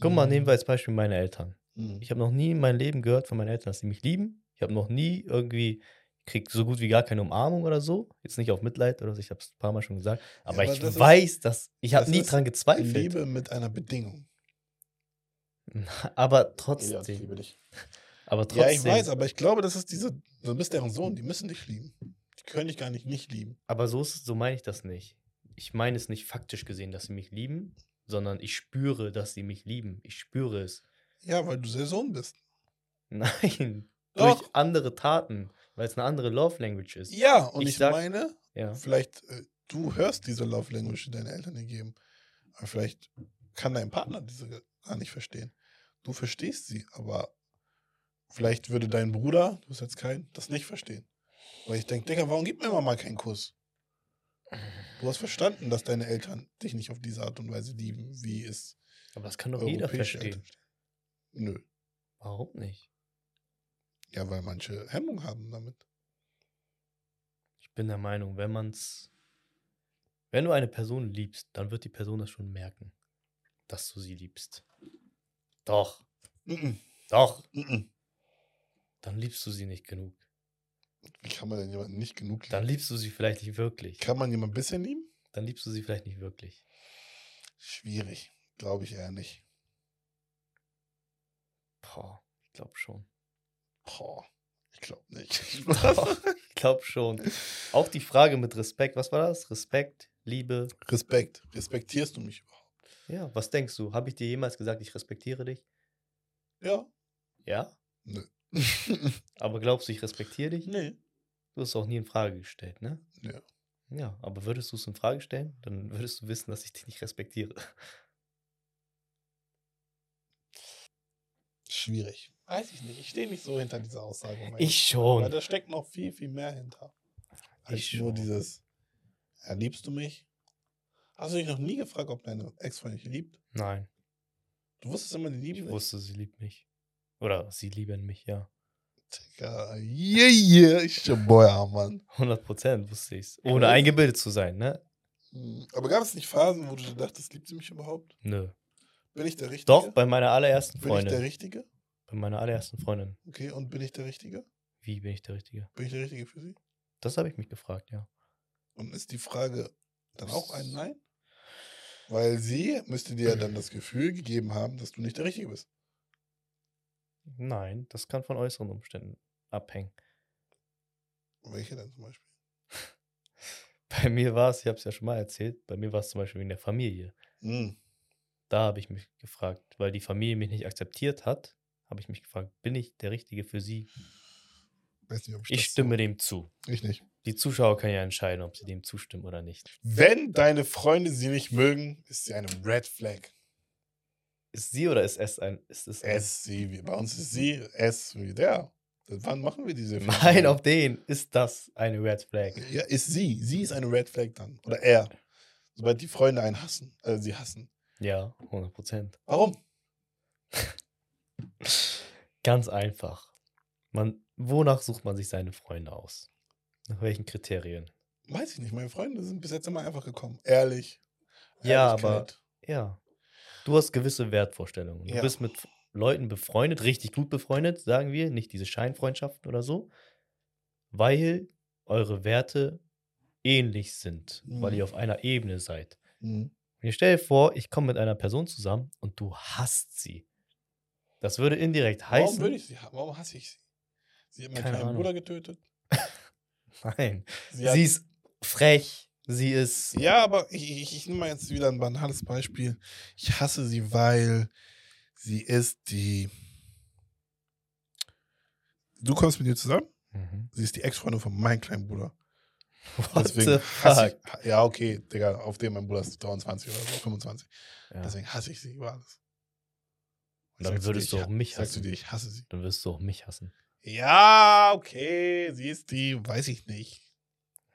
Guck mal, nehmen wir als Beispiel meine Eltern. Mhm. Ich habe noch nie in meinem Leben gehört von meinen Eltern, dass sie mich lieben. Ich habe noch nie irgendwie, krieg so gut wie gar keine Umarmung oder so. Jetzt nicht auf Mitleid oder so, ich habe es ein paar Mal schon gesagt. Aber, aber ich das ist- weiß, dass ich habe nie ist dran gezweifelt. Liebe mit einer Bedingung. Aber Elias, ich trotzdem. liebe dich. Aber trotzdem. Ja, ich weiß, aber ich glaube, das ist diese, du bist deren Sohn, die müssen dich lieben. Die können dich gar nicht nicht lieben. Aber so, ist, so meine ich das nicht. Ich meine es nicht faktisch gesehen, dass sie mich lieben, sondern ich spüre, dass sie mich lieben. Ich spüre es. Ja, weil du der Sohn bist. Nein. Doch. Durch andere Taten, weil es eine andere Love Language ist. Ja, und Ich ich, sag- meine, Ja. vielleicht, äh, du hörst diese Love Language, die deine Eltern dir geben. Aber vielleicht kann dein Partner diese gar nicht verstehen. Du verstehst sie, aber vielleicht würde dein Bruder, du hast jetzt keinen, das nicht verstehen. Weil ich denke, Digga, warum gibt mir Mama keinen Kuss? Du hast verstanden, dass deine Eltern dich nicht auf diese Art und Weise lieben, wie es Aber das kann doch jeder verstehen. Eltern. Nö. Warum nicht? Ja, weil manche Hemmung haben damit. Ich bin der Meinung, wenn man's. Wenn du eine Person liebst, dann wird die Person das schon merken, dass du sie liebst. Doch, Mhm. doch. Mhm. Dann liebst du sie nicht genug. Wie kann man denn jemanden nicht genug lieben? Dann liebst du sie vielleicht nicht wirklich. Kann man jemanden ein bisschen lieben? Dann liebst du sie vielleicht nicht wirklich. Schwierig. Glaube ich eher nicht. Boah, ich glaube schon. Boah, ich glaube nicht. Doch, ich glaube schon. Auch die Frage mit Respekt, was war das? Respekt, Liebe. Respekt. Respektierst du mich überhaupt? Ja, was denkst du? Habe ich dir jemals gesagt, ich respektiere dich? Ja. Ja? Nö. Aber glaubst du, ich respektiere dich? nee. Du hast es auch nie in Frage gestellt, ne? Ja. Ja, aber würdest du es in Frage stellen, dann würdest du wissen, dass ich dich nicht respektiere. Schwierig. Weiß ich nicht. Ich stehe nicht so hinter dieser Aussage. Ich sein, Weil schon. da steckt noch viel, viel mehr hinter. Als Ich nur schon. dieses, ja, liebst du mich? Hast du dich noch nie gefragt, ob deine Ex-Freundin dich liebt? Nein, Du wusstest immer, die lieben ich dich? wusste, sie liebt mich. Oder sie lieben mich, ja. Digga, yeah, yeah, ich boy, Mann. 100 Prozent wusste ich es. Ohne eingebildet zu sein, ne? Hm, Aber gab es nicht Phasen, wo du dir dachtest, liebt sie mich überhaupt? Nö. Bin ich der Richtige? Doch, bei meiner allerersten Bin ich der Freundin. Richtige? Bei meiner allerersten Freundin. Okay, und bin ich der Richtige? Wie bin ich der Richtige? Bin ich der Richtige für sie? Das habe ich mich gefragt, ja. Und ist die Frage dann auch ein Nein? Weil sie müsste dir ja dann das Gefühl gegeben haben, dass du nicht der Richtige bist. Nein, das kann von äußeren Umständen abhängen. Welche denn zum Beispiel? Bei mir war es, ich habe es ja schon mal erzählt, bei mir war es zum Beispiel in der Familie. Hm. Da habe ich mich gefragt, weil die Familie mich nicht akzeptiert hat, habe ich mich gefragt, bin ich der Richtige für sie? Weiß nicht, ob ich, Ich stimme dem zu. So. Ich nicht. Die Zuschauer können ja entscheiden, ob sie dem zustimmen oder nicht. Wenn deine Freunde sie nicht mögen, ist sie eine Red Flag. Ist sie oder ist es ein. Ist es ein S, sie, wie, bei uns ist sie, S, wie der. Wann machen wir diese Nein, auf den ist das eine Red Flag. Ja, ist sie. Sie ist eine Red Flag dann. Oder er. Sobald die Freunde einen hassen, äh, sie hassen. Ja, 100 Prozent. Warum? Ganz einfach. Man, wonach sucht man sich seine Freunde aus? Nach welchen Kriterien? Weiß ich nicht. Meine Freunde sind bis jetzt immer einfach gekommen. Ehrlich. Ja, aber-. Ja. Du hast gewisse Wertvorstellungen. Du Ja. bist mit Leuten befreundet, richtig gut befreundet, sagen wir, nicht diese Scheinfreundschaften oder so, weil eure Werte ähnlich sind, weil Mhm. ihr auf einer Ebene seid. Mhm. Ich stell dir vor, ich komme mit einer Person zusammen und du hasst sie. Das würde indirekt Warum heißen. würde ich sie? Warum hasse ich sie? Sie hat meinen Keine kleinen Ahnung. Bruder getötet. Nein. Sie hat, Sie ist frech. Sie ist. ja, aber ich, ich, ich nehme mal jetzt wieder ein banales Beispiel. Ich hasse sie, weil sie ist die. Du kommst mit ihr zusammen? Mhm. Sie ist die Ex-Freundin von meinem kleinen Bruder. What Deswegen hasse ich, ja, okay, Digga, auf dem mein Bruder ist 23 oder so, 25. Ja. Deswegen hasse ich sie über alles. Dann Sagst würdest du ich auch ha- mich Sagst du hassen. dir, ich hasse sie. Dann wirst du auch mich hassen. Ja, okay, sie ist die, weiß ich nicht.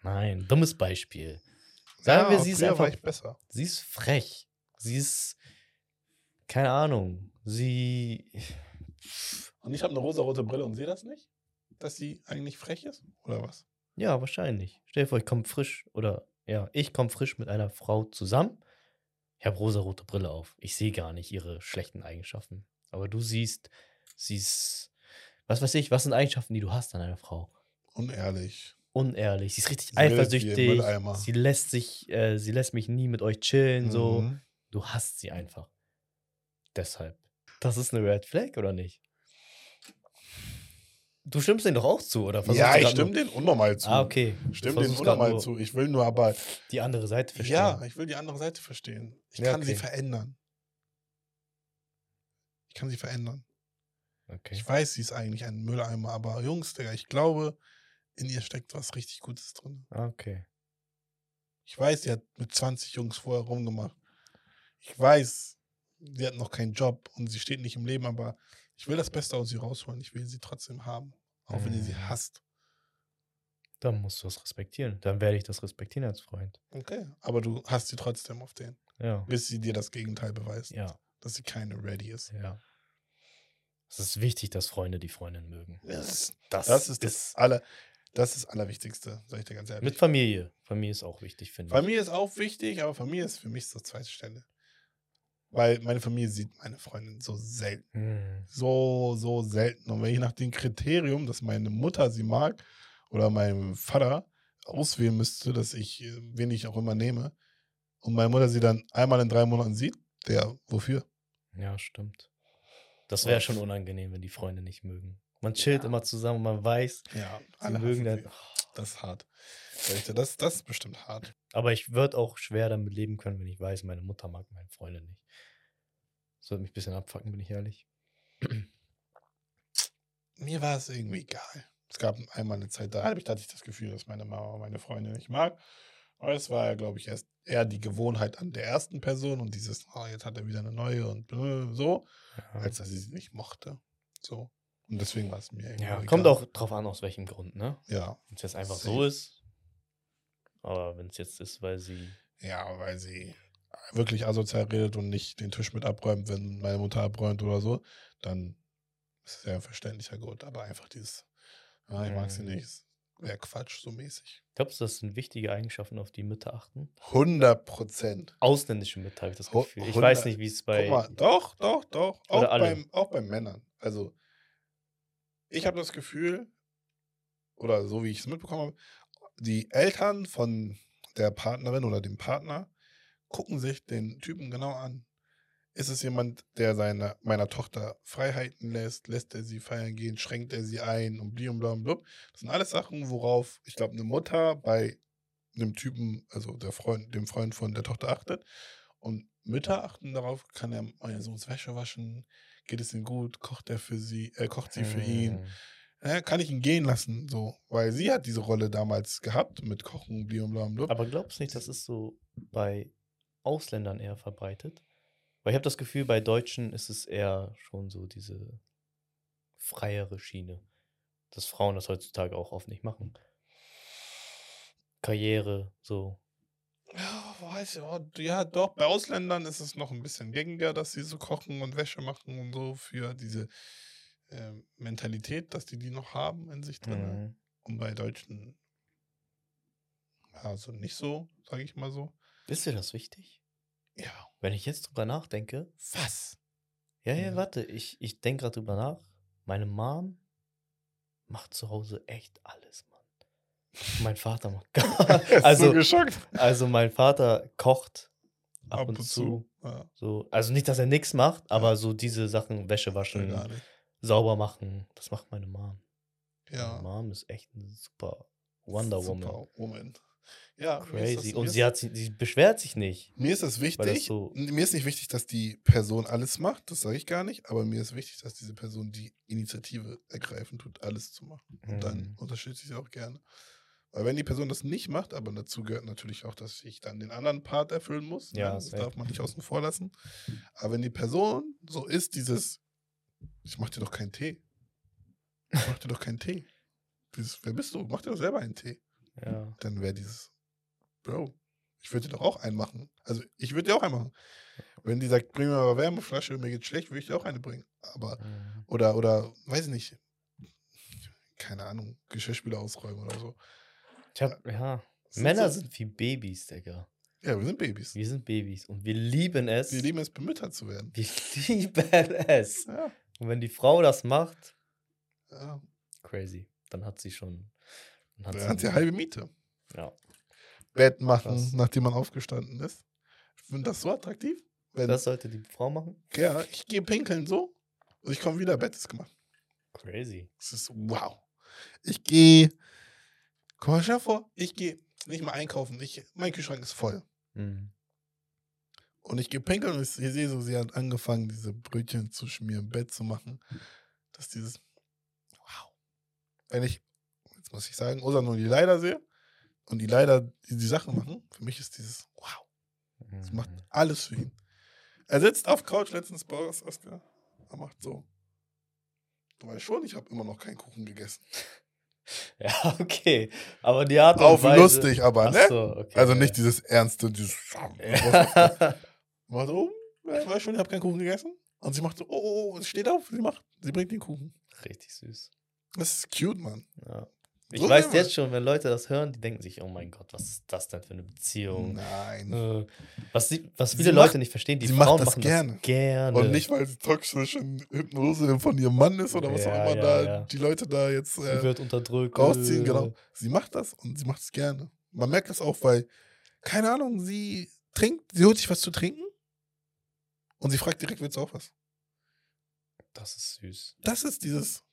Nein, dummes Beispiel. Sagen wir, aber sie ist einfach. besser. Sie ist frech. Sie ist. Keine Ahnung. Sie. Und ich habe eine rosa-rote Brille und sehe das nicht? Dass sie eigentlich frech ist? Oder was? Ja, wahrscheinlich. Stell dir vor, ich komme frisch oder ja, ich komme frisch mit einer Frau zusammen. Ich habe rosarote Brille auf. Ich sehe gar nicht ihre schlechten Eigenschaften. Aber du siehst, sie ist, was weiß ich, was sind Eigenschaften, die du hast an einer Frau? Unehrlich. Unehrlich. Sie ist richtig Sie eifersüchtig. Sie lässt sich, äh, sie lässt mich nie mit euch chillen. So, Mhm. du hasst sie einfach. Deshalb. Das ist eine Red Flag oder nicht? Du stimmst denen doch auch zu, oder? Versuchst Ja, ich stimme nur- den unnormal zu. Ah, okay. Stimme den unnormal zu. Ich will nur aber, Die andere Seite verstehen. ja, ich will die andere Seite verstehen. Ich Ja, kann sie okay. verändern. Ich kann sie verändern. Okay. Ich weiß, sie ist eigentlich ein Mülleimer, aber Jungs, Digga, ich glaube, in ihr steckt was richtig Gutes drin. Okay. Ich weiß, sie hat mit 20 Jungs vorher rumgemacht. Ich weiß, sie hat noch keinen Job und sie steht nicht im Leben, aber ich will das Beste aus ihr rausholen. Ich will sie trotzdem haben. Auch wenn ihr sie Mhm. hasst. Dann musst du das respektieren. Dann werde ich das respektieren als Freund. Okay. Aber du hast sie trotzdem auf den. Ja. Bis sie dir das Gegenteil beweist. Ja. Dass sie keine ready ist. Ja. Es ist wichtig, dass Freunde die Freundin mögen. Das, Das, das ist das aller, das ist das Allerwichtigste, sag ich dir ganz ehrlich. Mit Familie. Familie ist auch wichtig, finde ich. Familie ist auch wichtig, aber Familie ist für mich so zweite Stelle. Weil meine Familie sieht meine Freundin so selten. Hm. So, so selten. Und wenn ich nach dem Kriterium, dass meine Mutter sie mag oder mein Vater auswählen müsste, dass ich, äh, wen ich auch immer nehme, und meine Mutter sie dann einmal in drei Monaten sieht, der, wofür? Ja, stimmt. Das wäre schon unangenehm, wenn die Freunde nicht mögen. Man chillt immer zusammen und man weiß, Ja, alle mögen dann. Das ist hart. Das, das ist bestimmt hart. Aber ich würde auch schwer damit leben können, wenn ich weiß, meine Mutter mag meine Freunde nicht. Das würde mich ein bisschen abfacken, bin ich ehrlich. Mir war es irgendwie egal. Es gab einmal eine Zeit, da hatte ich, das Gefühl, dass meine Mama meine Freundin nicht mag. Aber es war ja, glaube ich, erst eher die Gewohnheit an der ersten Person und dieses, oh, jetzt hat er wieder eine neue und so, Ja, als dass sie sie nicht mochte. So. Und deswegen war es mir irgendwie ja egal. kommt auch drauf an, aus welchem Grund, ne? Ja, Wenn es jetzt einfach Safe. so ist. Aber wenn es jetzt ist, weil sie. ja, weil sie wirklich asozial redet und nicht den Tisch mit abräumt, wenn meine Mutter abräumt oder so, dann ist es ja ein verständlicher Grund. Aber einfach dieses, ah, ich mag sie Mhm. nicht, wäre Quatsch, so mäßig. Glaubst du, das sind wichtige Eigenschaften, auf die Mütter achten? 100 Prozent. Ausländische Mütter, habe ich das Gefühl. Ich 100 weiß nicht, wie es bei. Guck mal, doch, doch, doch. Auch, beim, auch bei Männern. Also, ich habe das Gefühl, oder so wie ich es mitbekommen habe, die Eltern von der Partnerin oder dem Partner gucken sich den Typen genau an. Ist es jemand, der seine, meiner Tochter Freiheiten lässt? Lässt er sie feiern gehen? Schränkt er sie ein? Und bli und bla und blub. Das sind alles Sachen, worauf ich glaube, eine Mutter bei einem Typen, also der Freund, dem Freund von der Tochter achtet. Und Mütter achten darauf, kann er meinen Sohns Wäsche waschen? Geht es ihm gut? Kocht er für sie, äh, kocht sie für ihn? Ja, kann ich ihn gehen lassen, so. Weil sie hat diese Rolle damals gehabt mit Kochen, bli und bla und blub. Aber glaubst du nicht, das ist so bei Ausländern eher verbreitet? Weil ich habe das Gefühl, bei Deutschen ist es eher schon so diese freiere Schiene. Dass Frauen das heutzutage auch oft nicht machen. Karriere, so. Ja, weiß ich, oh, ja, doch, bei Ausländern ist es noch ein bisschen gängiger, dass sie so kochen und Wäsche machen und so für diese ähm, Mentalität, dass die die noch haben in sich drin. Mhm. Und bei Deutschen, also nicht so, sage ich mal so. Ist dir das wichtig? Ja. Wenn ich jetzt drüber nachdenke, Was? ja, ja, Mhm. warte, ich, ich denke gerade drüber nach. Meine Mom macht zu Hause echt alles, Mann. Mein Vater macht gar so also, geschockt. also mein Vater kocht ab, Ab und und zu. zu. Ja, So, also nicht, dass er nichts macht, aber Ja. so diese Sachen, Wäsche waschen, sauber machen, das macht meine Mom. Meine Ja. Mom ist echt eine super Wonder Woman. Superwoman. Ja, das- Crazy. mir Und sie hat sie, sie beschwert sich nicht. Mir ist es das wichtig, so- mir ist nicht wichtig, dass die Person alles macht, das sage ich gar nicht, aber mir ist wichtig, dass diese Person die Initiative ergreifen tut, alles zu machen. Und dann Mhm. unterstütze ich sie auch gerne. Weil wenn die Person das nicht macht, aber dazu gehört natürlich auch, dass ich dann den anderen Part erfüllen muss, Ja, ne, das safe. darf man nicht außen vor lassen. Aber wenn die Person so ist, dieses, ich mach dir doch keinen Tee. Ich mach dir doch keinen Tee. Dieses, wer bist du? Mach dir doch selber einen Tee Ja. dann wäre dieses, Bro, ich würde dir doch auch einen machen. Also ich würde dir auch einen machen. Wenn die sagt, bring mir mal eine Wärmeflasche, mir geht's schlecht, würde ich dir auch eine bringen. Aber, Mhm. oder, oder, weiß ich nicht, keine Ahnung, Geschirrspüler ausräumen oder so. Ich hab, ja. Das sind Männer sind wie Babys, Digga. Ja, wir sind Babys. Wir sind Babys und wir lieben es. Wir lieben es, bemüttert zu werden. Wir lieben es. Ja, Und wenn die Frau das macht, ja. crazy. Dann hat sie schon. Dann hat sie, sie halbe Miete. ja. Bett machen, Krass. nachdem man aufgestanden ist. Ich finde das so attraktiv. Das sollte die Frau machen? ja, ich gehe pinkeln so und ich komme wieder, Bett ist gemacht. Crazy. Das ist wow. Ich gehe, komm mal schnell vor, ich gehe nicht mal einkaufen. Ich, mein Kühlschrank ist voll. Mhm. Und ich gehe pinkeln und ich, ich sehe so, sie hat angefangen, diese Brötchen zu schmieren, Bett zu machen. Das ist dieses, wow. Wenn ich, muss ich sagen, Osan und die Leider sehe und die Leider die, die Sachen machen, für mich ist dieses, wow. Sie macht Mhm. alles für ihn. Er sitzt auf Couch letztens bei Oscar. Er macht so. Du weißt schon, ich habe immer noch keinen Kuchen gegessen. Ja, okay. Aber die Art und Auf Weise. lustig, aber, ne? so, okay. Also ja. nicht dieses Ernste, dieses. Ja. Macht um, ja, weißt schon, ich habe keinen Kuchen gegessen. Und sie macht so, oh, oh, oh, es steht auf, sie macht, sie bringt den Kuchen. Richtig süß. Das ist cute, Mann. Ja. Ich So weiß jetzt schon, wenn Leute das hören, die denken sich, oh mein Gott, was ist das denn für eine Beziehung? Nein. Äh, was, sie, was Sie viele macht- Leute nicht verstehen, die sie macht Frauen das machen gerne. das gerne. Und nicht, weil sie toxischen Hypnose von ihrem Mann ist oder was Ja, auch immer ja, da ja. die Leute da jetzt Sie äh, wird unterdrückt. rausziehen. Genau. Sie macht das und sie macht es gerne. Man merkt das auch, weil, keine Ahnung, sie trinkt, sie holt sich was zu trinken und sie fragt direkt, willst du auch was? Das ist süß. Das ist dieses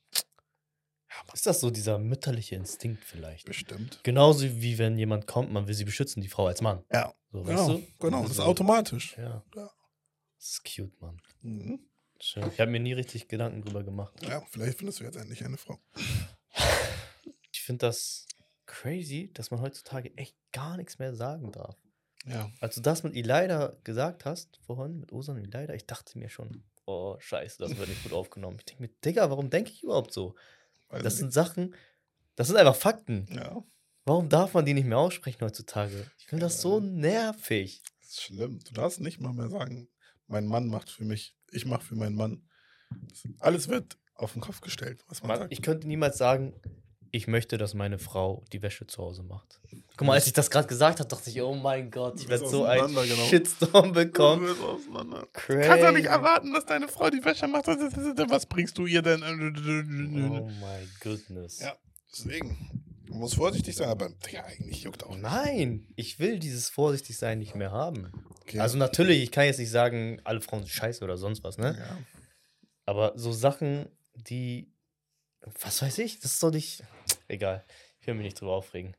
Ist das so dieser mütterliche Instinkt vielleicht? bestimmt. Genauso wie wenn jemand kommt, man will sie beschützen, die Frau als Mann. Ja, So, genau. weißt du? Genau, das ist Also, automatisch. Ja. Ja. Das ist cute, Mann. Mhm. Schön. Ich habe mir nie richtig Gedanken drüber gemacht. Ja, vielleicht findest du jetzt endlich eine Frau. Ich finde das crazy, dass man heutzutage echt gar nichts mehr sagen darf. Ja. Als du das mit Elida gesagt hast, vorhin, mit Osan und Elida, ich dachte mir schon, oh, scheiße, das wird nicht gut aufgenommen. Ich denke mir, Digga, warum denke ich überhaupt so? Weiß Das nicht. sind Sachen, das sind einfach Fakten. ja, Warum darf man die nicht mehr aussprechen heutzutage? Ich finde das so nervig. das ist schlimm. Du darfst nicht mal mehr sagen, mein Mann macht für mich, ich mache für meinen Mann. Alles wird auf den Kopf gestellt, was man Man, sagt. ich könnte niemals sagen, ich möchte, dass meine Frau die Wäsche zu Hause macht. Guck mal, als ich das gerade gesagt habe, dachte ich, oh mein Gott, ich Du werde so einen auseinandergenommen. Shitstorm Du bekommen. Crazy. Kannst doch nicht erwarten, dass deine Frau die Wäsche macht. Was bringst du ihr denn? Oh my goodness. Ja. Deswegen. Man muss vorsichtig sein, aber ja, eigentlich juckt auch nicht. Nein, ich will dieses vorsichtig sein nicht mehr haben. Okay. Also natürlich, ich kann jetzt nicht sagen, alle Frauen sind scheiße oder sonst was, ne? ja. Aber so Sachen, die, was weiß ich, das ist doch nicht, egal. Ich will mich nicht drüber aufregen.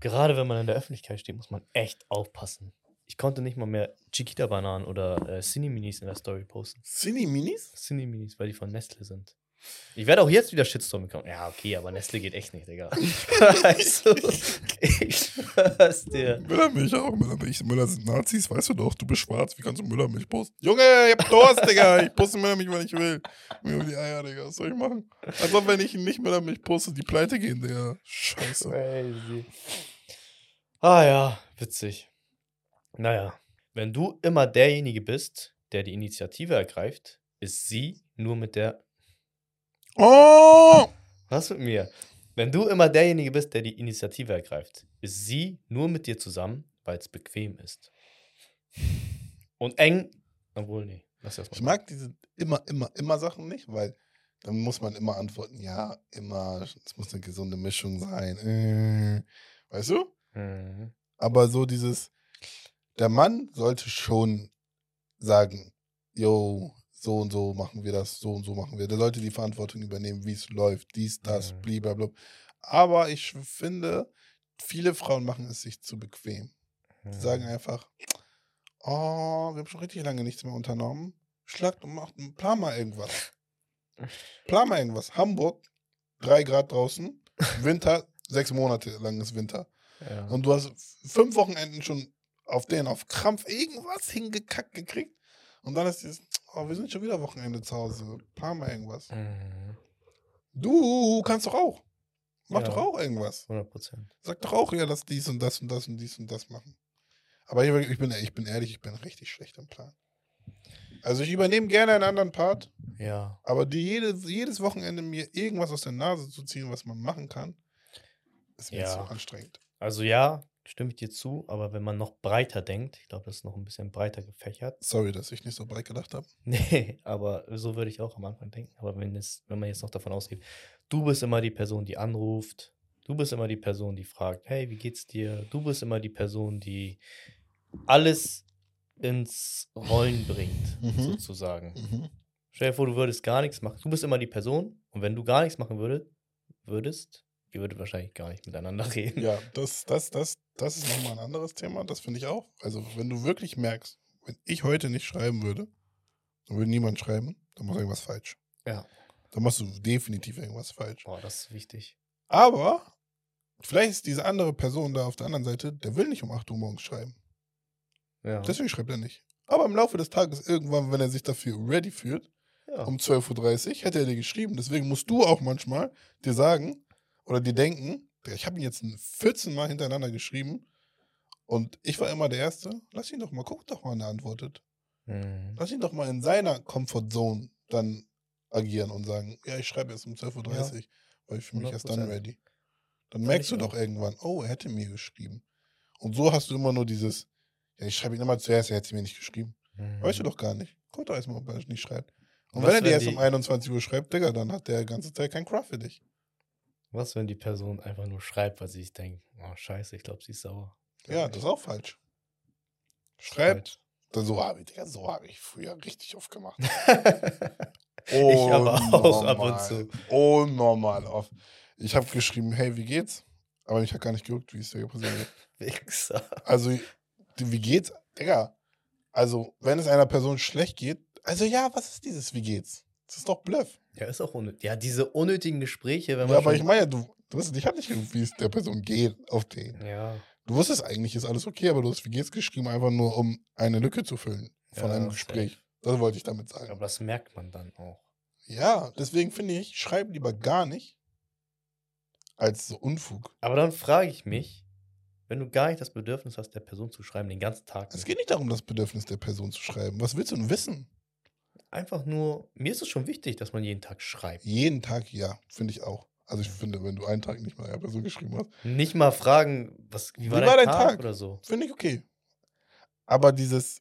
Gerade wenn man in der Öffentlichkeit steht, muss man echt aufpassen. Ich konnte nicht mal mehr Chiquita-Bananen oder äh, Cine-Minis in der Story posten. Cine Minis? Cine-Minis, weil die von Nestle sind. Ich werde auch jetzt wieder Shitstorm bekommen. Ja, okay, aber Nestle geht echt nicht, Digga. also, ich schwör's dir. Müllermilch auch. Müllermilch. Müller sind Nazis, weißt du doch. Du bist schwarz. Wie kannst du Müllermilch posten? Junge, ich hab Durst, Digga. Ich poste Müllermilch, wenn ich will. Mir um die Eier, Digga. Was soll ich machen? Als ob, wenn ich nicht Müllermilch poste, die pleite gehen, Digga. Scheiße. Crazy. Ah ja, witzig. Naja, wenn du immer derjenige bist, der die Initiative ergreift, ist sie nur mit der. Oh! Was mit mir? Wenn du immer derjenige bist, der die Initiative ergreift, ist sie nur mit dir zusammen, weil es bequem ist. Und eng. Obwohl, nee. Lass. Ich mag diese immer, immer, immer Sachen nicht, weil dann muss man immer antworten, ja, immer, es muss eine gesunde Mischung sein. Äh, weißt du? Mhm. Aber so dieses, der Mann sollte schon sagen, yo, so und so machen wir das, so und so machen wir. Der sollte die Verantwortung übernehmen, wie es läuft, dies, das, Mhm. blablabla. Aber ich finde, viele Frauen machen es sich zu bequem. Die Mhm. sagen einfach, oh, wir haben schon richtig lange nichts mehr unternommen. Schlag und mach, plan mal irgendwas. Plan mal irgendwas. Hamburg, drei Grad draußen, Winter, sechs Monate lang ist Winter. Ja. Und du hast fünf Wochenenden schon auf den, auf Krampf irgendwas hingekackt gekriegt. Und dann ist dieses, oh, wir sind schon wieder Wochenende zu Hause. Plan mal irgendwas. Mhm. Du kannst doch auch. Mach Ja. doch auch irgendwas. 100 Prozent. Sag doch auch, ja, lass dies und das und das und dies und das machen. Aber ich, ich, bin, ich bin ehrlich, ich bin richtig schlecht im Plan. Also ich übernehme gerne einen anderen Part, Ja. aber die jedes, jedes Wochenende mir irgendwas aus der Nase zu ziehen, was man machen kann, ist mir Ja. zu anstrengend. Also ja, stimme ich dir zu, aber wenn man noch breiter denkt, ich glaube, das ist noch ein bisschen breiter gefächert. Sorry, dass ich nicht so breit gedacht habe. Nee, aber so würde ich auch am Anfang denken. Aber wenn, es, wenn man jetzt noch davon ausgeht, du bist immer die Person, die anruft, du bist immer die Person, die fragt, hey, wie geht's dir? Du bist immer die Person, die alles ins Rollen bringt, Mhm. sozusagen. Stell dir vor, du würdest gar nichts machen. Du bist immer die Person und wenn du gar nichts machen würdest, würdest, ihr würdet wahrscheinlich gar nicht miteinander reden. Ja, das, das, das, das ist nochmal ein anderes Thema. Das finde ich auch. Also, wenn du wirklich merkst, wenn ich heute nicht schreiben würde, dann würde niemand schreiben, dann machst du irgendwas falsch. Ja. Dann machst du definitiv irgendwas falsch. Boah, das ist wichtig. Aber vielleicht ist diese andere Person da auf der anderen Seite, der will nicht um 8 Uhr morgens schreiben. Ja. Deswegen schreibt er nicht. Aber im Laufe des Tages, irgendwann, wenn er sich dafür ready fühlt, ja. um 12.30 Uhr, hätte er dir geschrieben. Deswegen musst du auch manchmal dir sagen, oder die denken, ich habe ihn jetzt 14 Mal hintereinander geschrieben und ich war immer der Erste. Lass ihn doch mal, guck doch mal, wann er antwortet. Mhm. Lass ihn doch mal in seiner Comfortzone dann agieren und sagen, ja, ich schreibe erst um 12.30 Uhr, weil ich fühle mich erst dann 100%. ready. Dann merkst du doch irgendwann, oh, er hätte mir geschrieben. Und so hast du immer nur dieses, ja, ich schreibe ihn immer zuerst, er hätte mir nicht geschrieben. Mhm. Weißt du doch gar nicht. Guck doch erstmal, ob er nicht schreibt. Und Was, wenn er dir wenn erst um 21 Uhr schreibt, Digga, dann hat der ganze Zeit keinen Craft für dich. Was, wenn die Person einfach nur schreibt, weil sie sich denkt, oh scheiße, ich glaube, sie ist sauer. Ja, das ist auch falsch. Schreibt, Falsch. dann so habe ich, so habe ich früher richtig oft gemacht. Ich aber auch ab und zu. Unnormal oft. Ich habe geschrieben, hey, wie geht's? Aber ich habe gar nicht geguckt, wie es dir passiert ist. Also, wie geht's? Digga, also, wenn es einer Person schlecht geht, also ja, was ist dieses, wie geht's? Das ist doch Bluff. Ja, ist auch unnötig. Ja, diese unnötigen Gespräche, wenn man. Ja, aber ich meine, du, du hast dich hat nicht geguckt, wie es der Person geht auf den. Ja, Du wusstest eigentlich, ist alles okay, aber du hast wie geht's geschrieben, einfach nur, um eine Lücke zu füllen von Ja, einem safe. Gespräch. Das wollte ich damit sagen. aber das merkt man dann auch. Ja, deswegen finde ich, schreib lieber gar nicht als so Unfug. Aber dann frage ich mich, wenn du gar nicht das Bedürfnis hast, der Person zu schreiben, den ganzen Tag. Es geht nicht darum, das Bedürfnis der Person zu schreiben. Was willst du denn wissen? Einfach nur, mir ist es schon wichtig, dass man jeden Tag schreibt. Jeden Tag ja, finde ich auch. Also ich finde, wenn du einen Tag nicht mal einer Person geschrieben hast, Nicht mal fragen, was, wie, Wie war, war dein, Tag, Tag? oder so. finde ich okay. Aber dieses,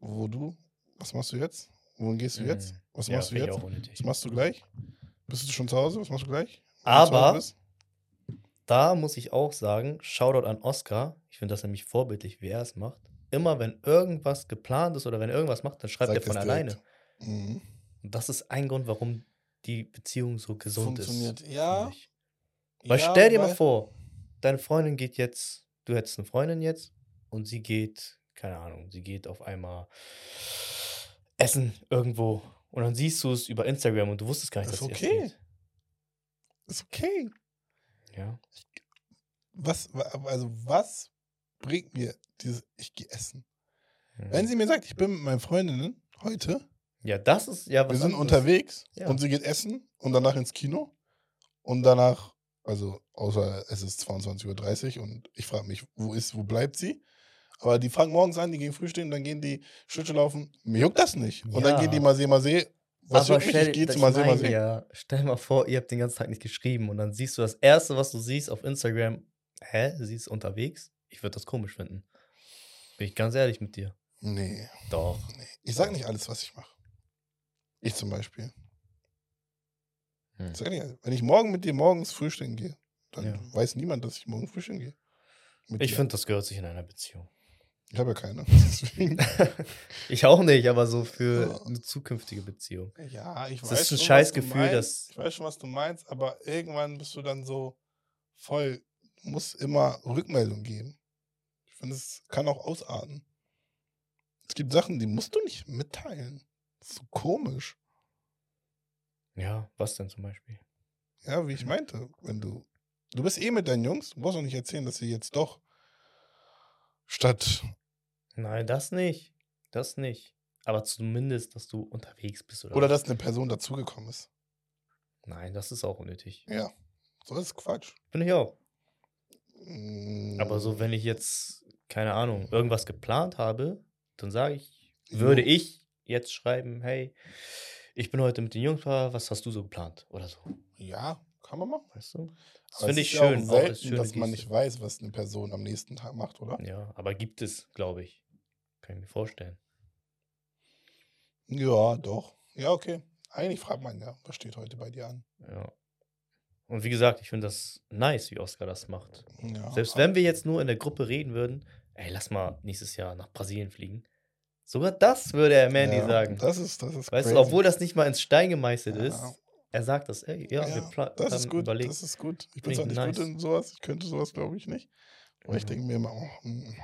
wo du, was machst du jetzt? Wohin gehst du jetzt? Mhm. Was Ja, machst du jetzt? Was machst du gleich? Bist du schon zu Hause? Was machst du gleich? Wenn du Aber- bist? Da muss ich auch sagen, Shoutout an Oscar. Ich finde das nämlich vorbildlich, wie er es macht. Immer wenn irgendwas geplant ist oder wenn er irgendwas macht, dann schreibt Sag er von alleine. direkt. Mhm. Und das ist ein Grund, warum die Beziehung so gesund Funktioniert. ist. Ja. finde ich. Weil Ja, stell dir mal weil- vor, deine Freundin geht jetzt, du hättest eine Freundin jetzt und sie geht, keine Ahnung, sie geht auf einmal essen irgendwo und dann siehst du es über Instagram und du wusstest gar nicht, Ist dass sie okay. essen Ist okay. Ja. Was, wa- also was bringt mir dieses, ich gehe essen? Mhm. Wenn sie mir sagt, ich bin mit meinen Freundinnen heute, ja, das ist ja was wir sind anderes. unterwegs Ja. und sie geht essen und danach ins Kino und danach, also außer es ist 22.30 Uhr und ich frage mich, wo ist, wo bleibt sie? Aber die fangen morgens an, die gehen frühstücken, dann gehen die Schlittschuh laufen. Mir juckt das nicht. Und dann Ja. geht die mal seh, mal seh. Was Aber stell, Ich zu mal seh, mal meine seh. ja, stell mal vor, ihr habt den ganzen Tag nicht geschrieben und dann siehst du das Erste, was du siehst auf Instagram, hä, sie ist unterwegs? Ich würde das komisch finden. Bin ich ganz ehrlich mit dir. Nee, Doch. nee. Ich sag nicht alles, was ich mache. Ich zum Beispiel. Hm. Wenn ich morgen mit dir morgens frühstücken gehe, dann Ja. weiß niemand, dass ich morgen frühstücken gehe. Mit Ich finde, das gehört sich in einer Beziehung. Ich habe ja keine. Ich auch nicht, aber so für Ja. eine zukünftige Beziehung. Ja, ich Das weiß ist ein schon, scheiß Gefühl, dass- Ich weiß schon, was du meinst, aber irgendwann bist du dann so voll, muss immer Rückmeldung geben. Ich finde, es kann auch ausarten. Es gibt Sachen, die musst du nicht mitteilen. So komisch. Ja, was denn zum Beispiel? Ja, wie ich meinte, wenn du. Du bist eh mit deinen Jungs, du brauchst doch nicht erzählen, dass sie jetzt doch statt. Nein, das nicht. Das nicht. Aber zumindest, dass du unterwegs bist oder, Oder dass eine Person dazugekommen ist. Nein, das ist auch unnötig. Ja. So ist Quatsch. Finde ich auch. Mm, Aber so, wenn ich jetzt, keine Ahnung, irgendwas geplant habe, dann sage ich, würde ich jetzt schreiben, hey, ich bin heute mit den Jungs, da, was hast du so geplant? Oder so. Ja, kann man machen. Weißt du? Das finde ich schön. Auch Auch selten, schöne dass man nicht weiß, was eine Person am nächsten Tag macht, oder? Ja, aber gibt es, glaube ich. Kann ich mir vorstellen. Ja, doch. Ja, okay. Eigentlich fragt man ja, was steht heute bei dir an? Ja. Und wie gesagt, ich finde das nice, wie Oscar das macht. Ja. Selbst wenn wir jetzt nur in der Gruppe reden würden, ey, lass mal nächstes Jahr nach Brasilien fliegen. Sogar das würde er Mandy ja, sagen. Das ist, das ist weißt du, crazy. obwohl das nicht mal ins Stein gemeißelt Ja. ist, er sagt das, ey, ja, wir pla- das ist haben gut, überlegt. das ist gut. Ich bin ich nicht nice. gut in sowas, ich könnte sowas, glaube ich, nicht. Aber ich Mhm. denke mir immer, oh, mm,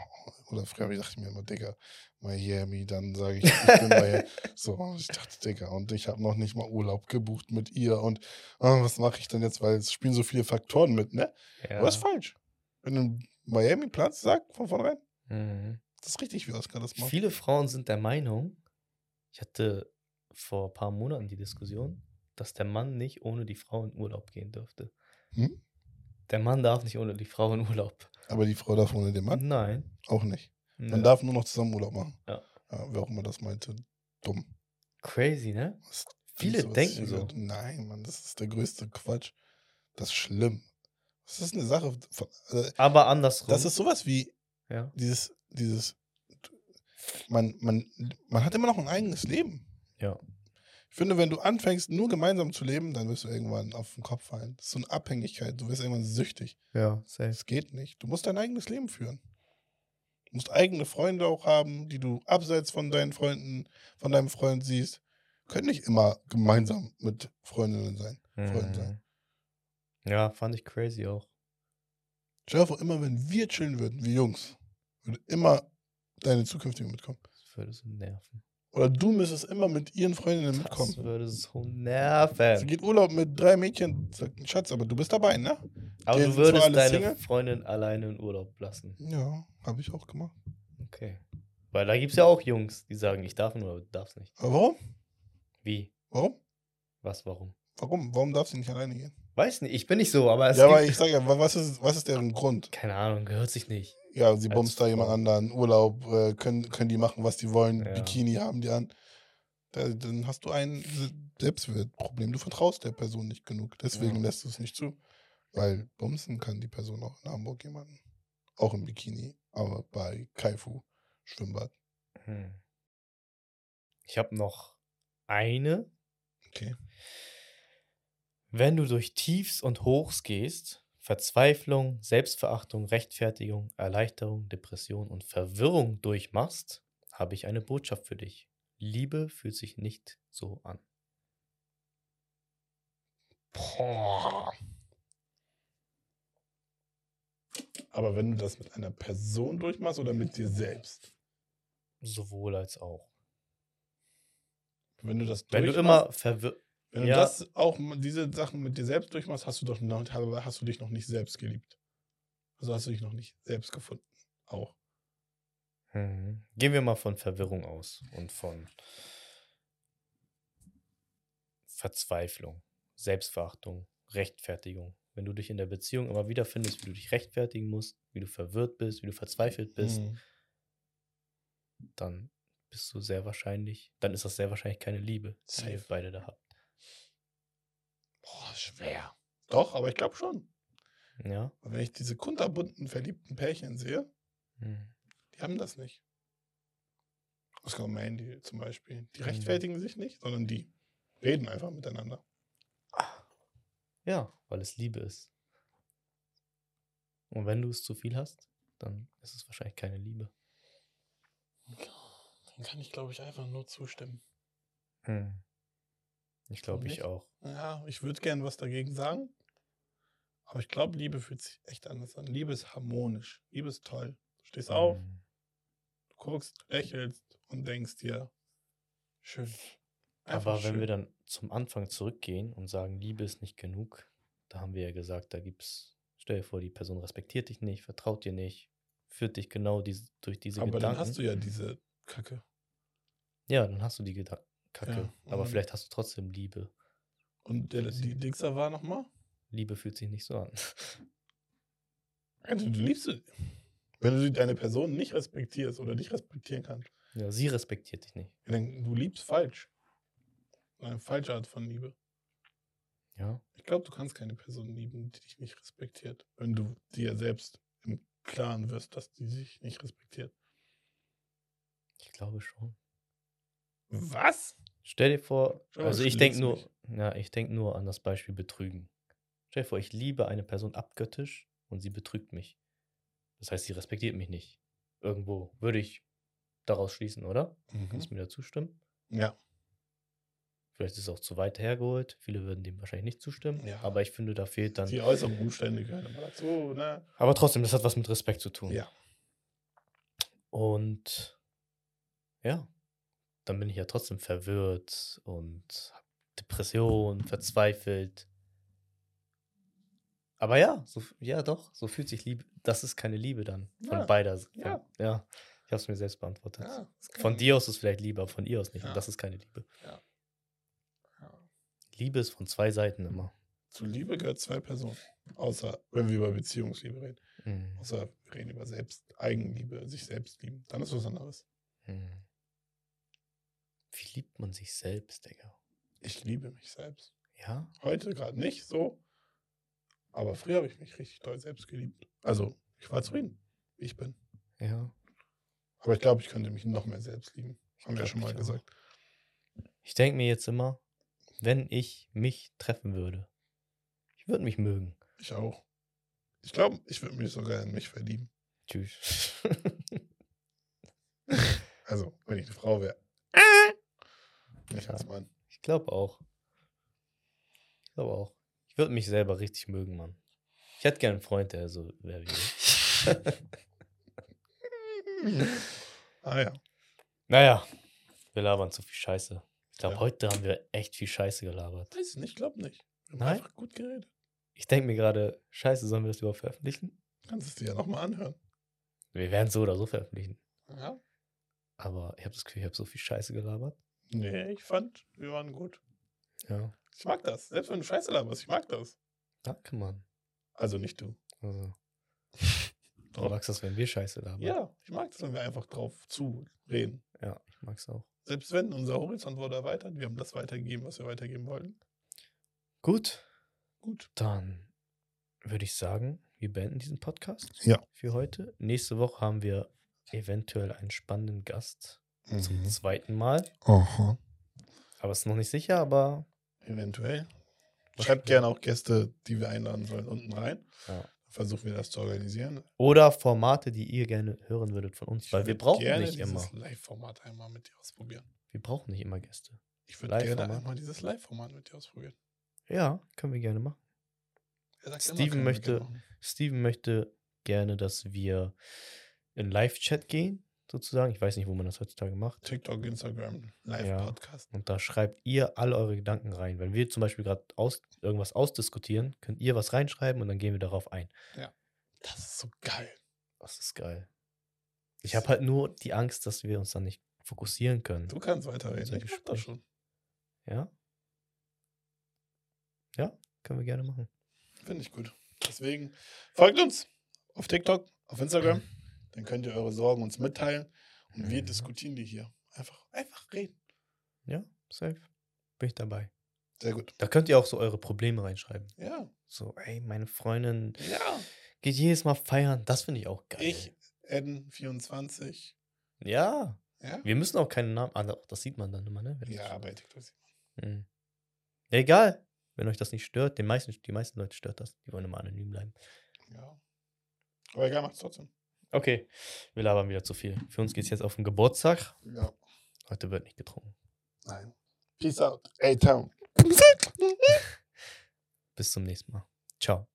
oder früher dachte ich mir immer, Digga, Miami, dann sage ich, ich bin Miami. So, ich dachte, Digga, und ich habe noch nicht mal Urlaub gebucht mit ihr und ah, was mache ich denn jetzt, weil es spielen so viele Faktoren mit, ne? ja. Aber das ist falsch. Wenn du Miami Platz sagst, von vornherein, Mhm. Das ist richtig, wie Oskar das macht. Viele Frauen sind der Meinung, ich hatte vor ein paar Monaten die Diskussion, dass der Mann nicht ohne die Frau in Urlaub gehen dürfte. Hm? Der Mann darf nicht ohne die Frau in Urlaub. Aber die Frau darf ohne den Mann Nein. auch nicht. Man Nö. darf nur noch zusammen Urlaub machen. Ja. wer auch immer das meinte. Dumm. Crazy, ne? Viele was denken so. gehört- Nein, Mann, das ist der größte Quatsch. Das ist schlimm. Das ist eine Sache von. Also, Aber andersrum. das ist sowas wie ja. dieses, dieses. Man, man, man hat immer noch ein eigenes Leben. Ja. Ich finde, wenn du anfängst, nur gemeinsam zu leben, dann wirst du irgendwann auf den Kopf fallen. Das ist so eine Abhängigkeit. Du wirst irgendwann süchtig. Ja, safe. Das geht nicht. Du musst dein eigenes Leben führen. Du musst eigene Freunde auch haben, die du abseits von deinen Freunden, von deinem Freund siehst. Können nicht immer gemeinsam mit Freundinnen sein. Freunden sein. Mhm. Ja, fand ich crazy auch. Stell dir vor, immer wenn wir chillen würden, wie Jungs, würde immer deine zukünftige mitkommen. Das würde so nerven. Oder du müsstest immer mit ihren Freundinnen Das mitkommen. würde so Sie nerven. geht Urlaub mit drei Mädchen, sagt Schatz, aber du bist dabei, ne? Aber die du würdest deine Single. Freundin alleine in Urlaub lassen. Ja, habe ich auch gemacht. Okay. Weil da gibt es ja auch Jungs, die sagen, ich darf nur, aber du darfst nicht. Aber warum? Wie? Warum? Was, warum? Warum? Warum darf sie nicht alleine gehen? Weiß nicht, ich bin nicht so, aber es ja, aber ich sage ja, wa- was ist, was ist deren Grund? keine Ahnung, gehört sich nicht. Ja, sie bumst da jemand anderen, Urlaub, äh, können, können die machen, was die wollen, Ja. Bikini haben die an. Da, dann hast du ein Se- Selbstwertproblem. Du vertraust der Person nicht genug. Deswegen Ja. lässt du es nicht zu. Weil bumsen kann die Person auch in Hamburg jemanden. Auch im Bikini, aber bei Kaifu Schwimmbad. Hm. Ich habe noch eine. Okay. Wenn du durch Tiefs und Hochs gehst, Verzweiflung, Selbstverachtung, Rechtfertigung, Erleichterung, Depression und Verwirrung durchmachst, habe ich eine Botschaft für dich. Liebe fühlt sich nicht so an. Boah. Aber wenn du das mit einer Person durchmachst oder mit dir selbst? Sowohl als auch. Wenn du das Wenn du durchmachst- immer verwirrt. Wenn du Ja. das auch diese Sachen mit dir selbst durchmachst, hast du doch noch, hast du dich noch nicht selbst geliebt. Also hast du dich noch nicht selbst gefunden. Auch. Mhm. Gehen wir mal von Verwirrung aus und von Verzweiflung, Selbstverachtung, Rechtfertigung. Wenn du dich in der Beziehung immer wieder findest, wie du dich rechtfertigen musst, wie du verwirrt bist, wie du verzweifelt bist, Mhm. dann bist du sehr wahrscheinlich, dann ist das sehr wahrscheinlich keine Liebe, die ihr Safe. beide da habt. Boah, schwer. Doch, aber ich glaube schon. Ja. Und wenn ich diese kunterbunten, verliebten Pärchen sehe, Mhm. die haben das nicht. Oscar und Mandy zum Beispiel. Die Mhm. rechtfertigen sich nicht, sondern die reden einfach miteinander. Ja, weil es Liebe ist. Und wenn du es zu viel hast, dann ist es wahrscheinlich keine Liebe. Dann kann ich, glaube ich, einfach nur zustimmen. Mhm. Ich glaube, ich auch. Ja, ich würde gern was dagegen sagen. Aber ich glaube, Liebe fühlt sich echt anders an. Liebe ist harmonisch. Liebe ist toll. Du stehst auf, Mhm. du guckst, lächelst und denkst dir, schön. Einfach Aber wenn schön. wir dann zum Anfang zurückgehen und sagen, Liebe ist nicht genug, da haben wir ja gesagt, da gibt's, stell dir vor, die Person respektiert dich nicht, vertraut dir nicht, führt dich genau diese, durch diese Aber Gedanken. dann hast du ja diese Kacke. ja, dann hast du die Gedanken. Kacke. Ja, Aber vielleicht hast du trotzdem Liebe. Und der, die Dixer war nochmal? Liebe fühlt sich nicht so an. Also, du liebst sie. Wenn du deine Person nicht respektierst oder dich respektieren kannst, ja, sie respektiert dich nicht. dann du liebst falsch. Eine falsche Art von Liebe. Ja. Ich glaube, du kannst keine Person lieben, die dich nicht respektiert, wenn du dir selbst im Klaren wirst, dass die sich nicht respektiert. Ich glaube schon. Was? Stell dir vor, Schau, also ich denke nur, ja, ich denke nur an das Beispiel Betrügen. Stell dir vor, ich liebe eine Person abgöttisch und sie betrügt mich. Das heißt, sie respektiert mich nicht. Irgendwo würde ich daraus schließen, oder? Kannst du mir dazu stimmen? Ja. Vielleicht ist es auch zu weit hergeholt. Viele würden dem wahrscheinlich nicht zustimmen. Ja. Aber ich finde, da fehlt dann. Die äußeren Umstände gehören immer dazu, ne? Aber trotzdem, das hat was mit Respekt zu tun. Ja. Und ja, dann bin ich ja trotzdem verwirrt und hab Depression, verzweifelt. Aber ja, so, ja doch, so fühlt sich Liebe. Das ist keine Liebe dann. Von Ja, beider Seiten. ja. ja. Ich habe es mir selbst beantwortet. ja Von dir aus ist es vielleicht Liebe, aber von ihr aus nicht. Und das ist keine Liebe. Liebe ist von zwei Seiten immer. Zu Liebe gehört zwei Personen. Außer, wenn wir über Beziehungsliebe reden. Mhm. Außer wir reden über Selbst, Eigenliebe, sich selbst lieben. Dann ist was anderes. Mhm. Wie liebt man sich selbst, Digga? Ich liebe mich selbst. Ja? Heute gerade nicht so. Aber früher habe ich mich richtig doll selbst geliebt. Also, ich war zufrieden, wie ich bin. Ja. Aber ich glaube, ich könnte mich noch mehr selbst lieben. Haben wir ja schon mal ich auch. gesagt. Ich denke mir jetzt immer, wenn ich mich treffen würde, ich würde mich mögen. Ich auch. Ich glaube, ich würde mich sogar in mich verlieben. Tschüss. Also, wenn ich eine Frau wäre. Nicht Ja. ich glaube auch. Ich glaube auch. Ich würde mich selber richtig mögen, Mann. Ich hätte gern einen Freund, der so wäre wie ich. Ah ja. naja, wir labern zu viel Scheiße. Ich glaube, Ja. heute haben wir echt viel Scheiße gelabert. Weiß nicht, glaub nicht. Wir haben Nein? einfach gut geredet. Ich denke mir gerade, Scheiße, sollen wir das überhaupt veröffentlichen? Kannst es dir ja nochmal anhören. Wir werden es so oder so veröffentlichen. Ja. Aber ich habe das Gefühl, ich habe so viel Scheiße gelabert. Nee, ich fand, wir waren gut. Ja. Ich mag das. Selbst wenn du Scheiße laberst, ich mag das. Danke, Mann. Also nicht du. Also, du magst das, wenn wir Scheiße labern. Ja, ich mag das, wenn wir einfach drauf zureden. Ja, ich mag's auch. Selbst wenn unser Horizont wurde erweitert, wir haben das weitergegeben, was wir weitergeben wollten. Gut, Gut. dann würde ich sagen, wir beenden diesen Podcast Ja. für heute. Nächste Woche haben wir eventuell einen spannenden Gast zum Mhm. zweiten Mal. Aha. Aber es ist noch nicht sicher, aber Eventuell. Schreibt gerne auch Gäste, die wir einladen sollen, unten rein. Ja. Versuchen wir das zu organisieren. oder Formate, die ihr gerne hören würdet von uns, weil wir brauchen gerne nicht immer. dieses Live-Format einmal mit dir ausprobieren. Wir brauchen nicht immer Gäste. Ich würde gerne einmal dieses Live-Format mit dir ausprobieren. Ja, können wir gerne machen. Steven wir möchte- gerne machen. Steven möchte gerne, dass wir in Live-Chat gehen, sozusagen. Ich weiß nicht, wo man das heutzutage macht. TikTok, Instagram, Ja. Live-Podcast. Und da schreibt ihr alle eure Gedanken rein. Wenn wir zum Beispiel gerade aus, irgendwas ausdiskutieren, könnt ihr was reinschreiben und dann gehen wir darauf ein. Das ist so geil. Das ist geil. Ich habe halt nur die Angst, dass wir uns dann nicht fokussieren können. Du kannst weiterreden. Ich mach das schon. Ja? Ja, können wir gerne machen. Finde ich gut. Deswegen folgt uns auf TikTok, auf Instagram. Dann könnt ihr eure Sorgen uns mitteilen. Und wir Mhm. diskutieren die hier. Einfach, einfach reden. Ja, safe. Bin ich dabei. Sehr gut. Da könnt ihr auch so eure Probleme reinschreiben. Ja. So, ey, meine Freundin Ja. geht jedes Mal feiern. Das finde ich auch geil. Ich, N24. Ja. Ja. Wir müssen auch keinen Namen. Ah, das sieht man dann immer, ne? Wenn Ja, bei TikTok. sieht Mhm. Egal. Wenn euch das nicht stört, den meisten, die meisten Leute stört das. Die wollen immer anonym bleiben. Ja. Aber egal, macht's trotzdem. Okay, wir labern wieder zu viel. Für uns geht es jetzt auf den Geburtstag. Ja. Heute wird nicht getrunken. Nein. Peace out. A-Town. Bis zum nächsten Mal. Ciao.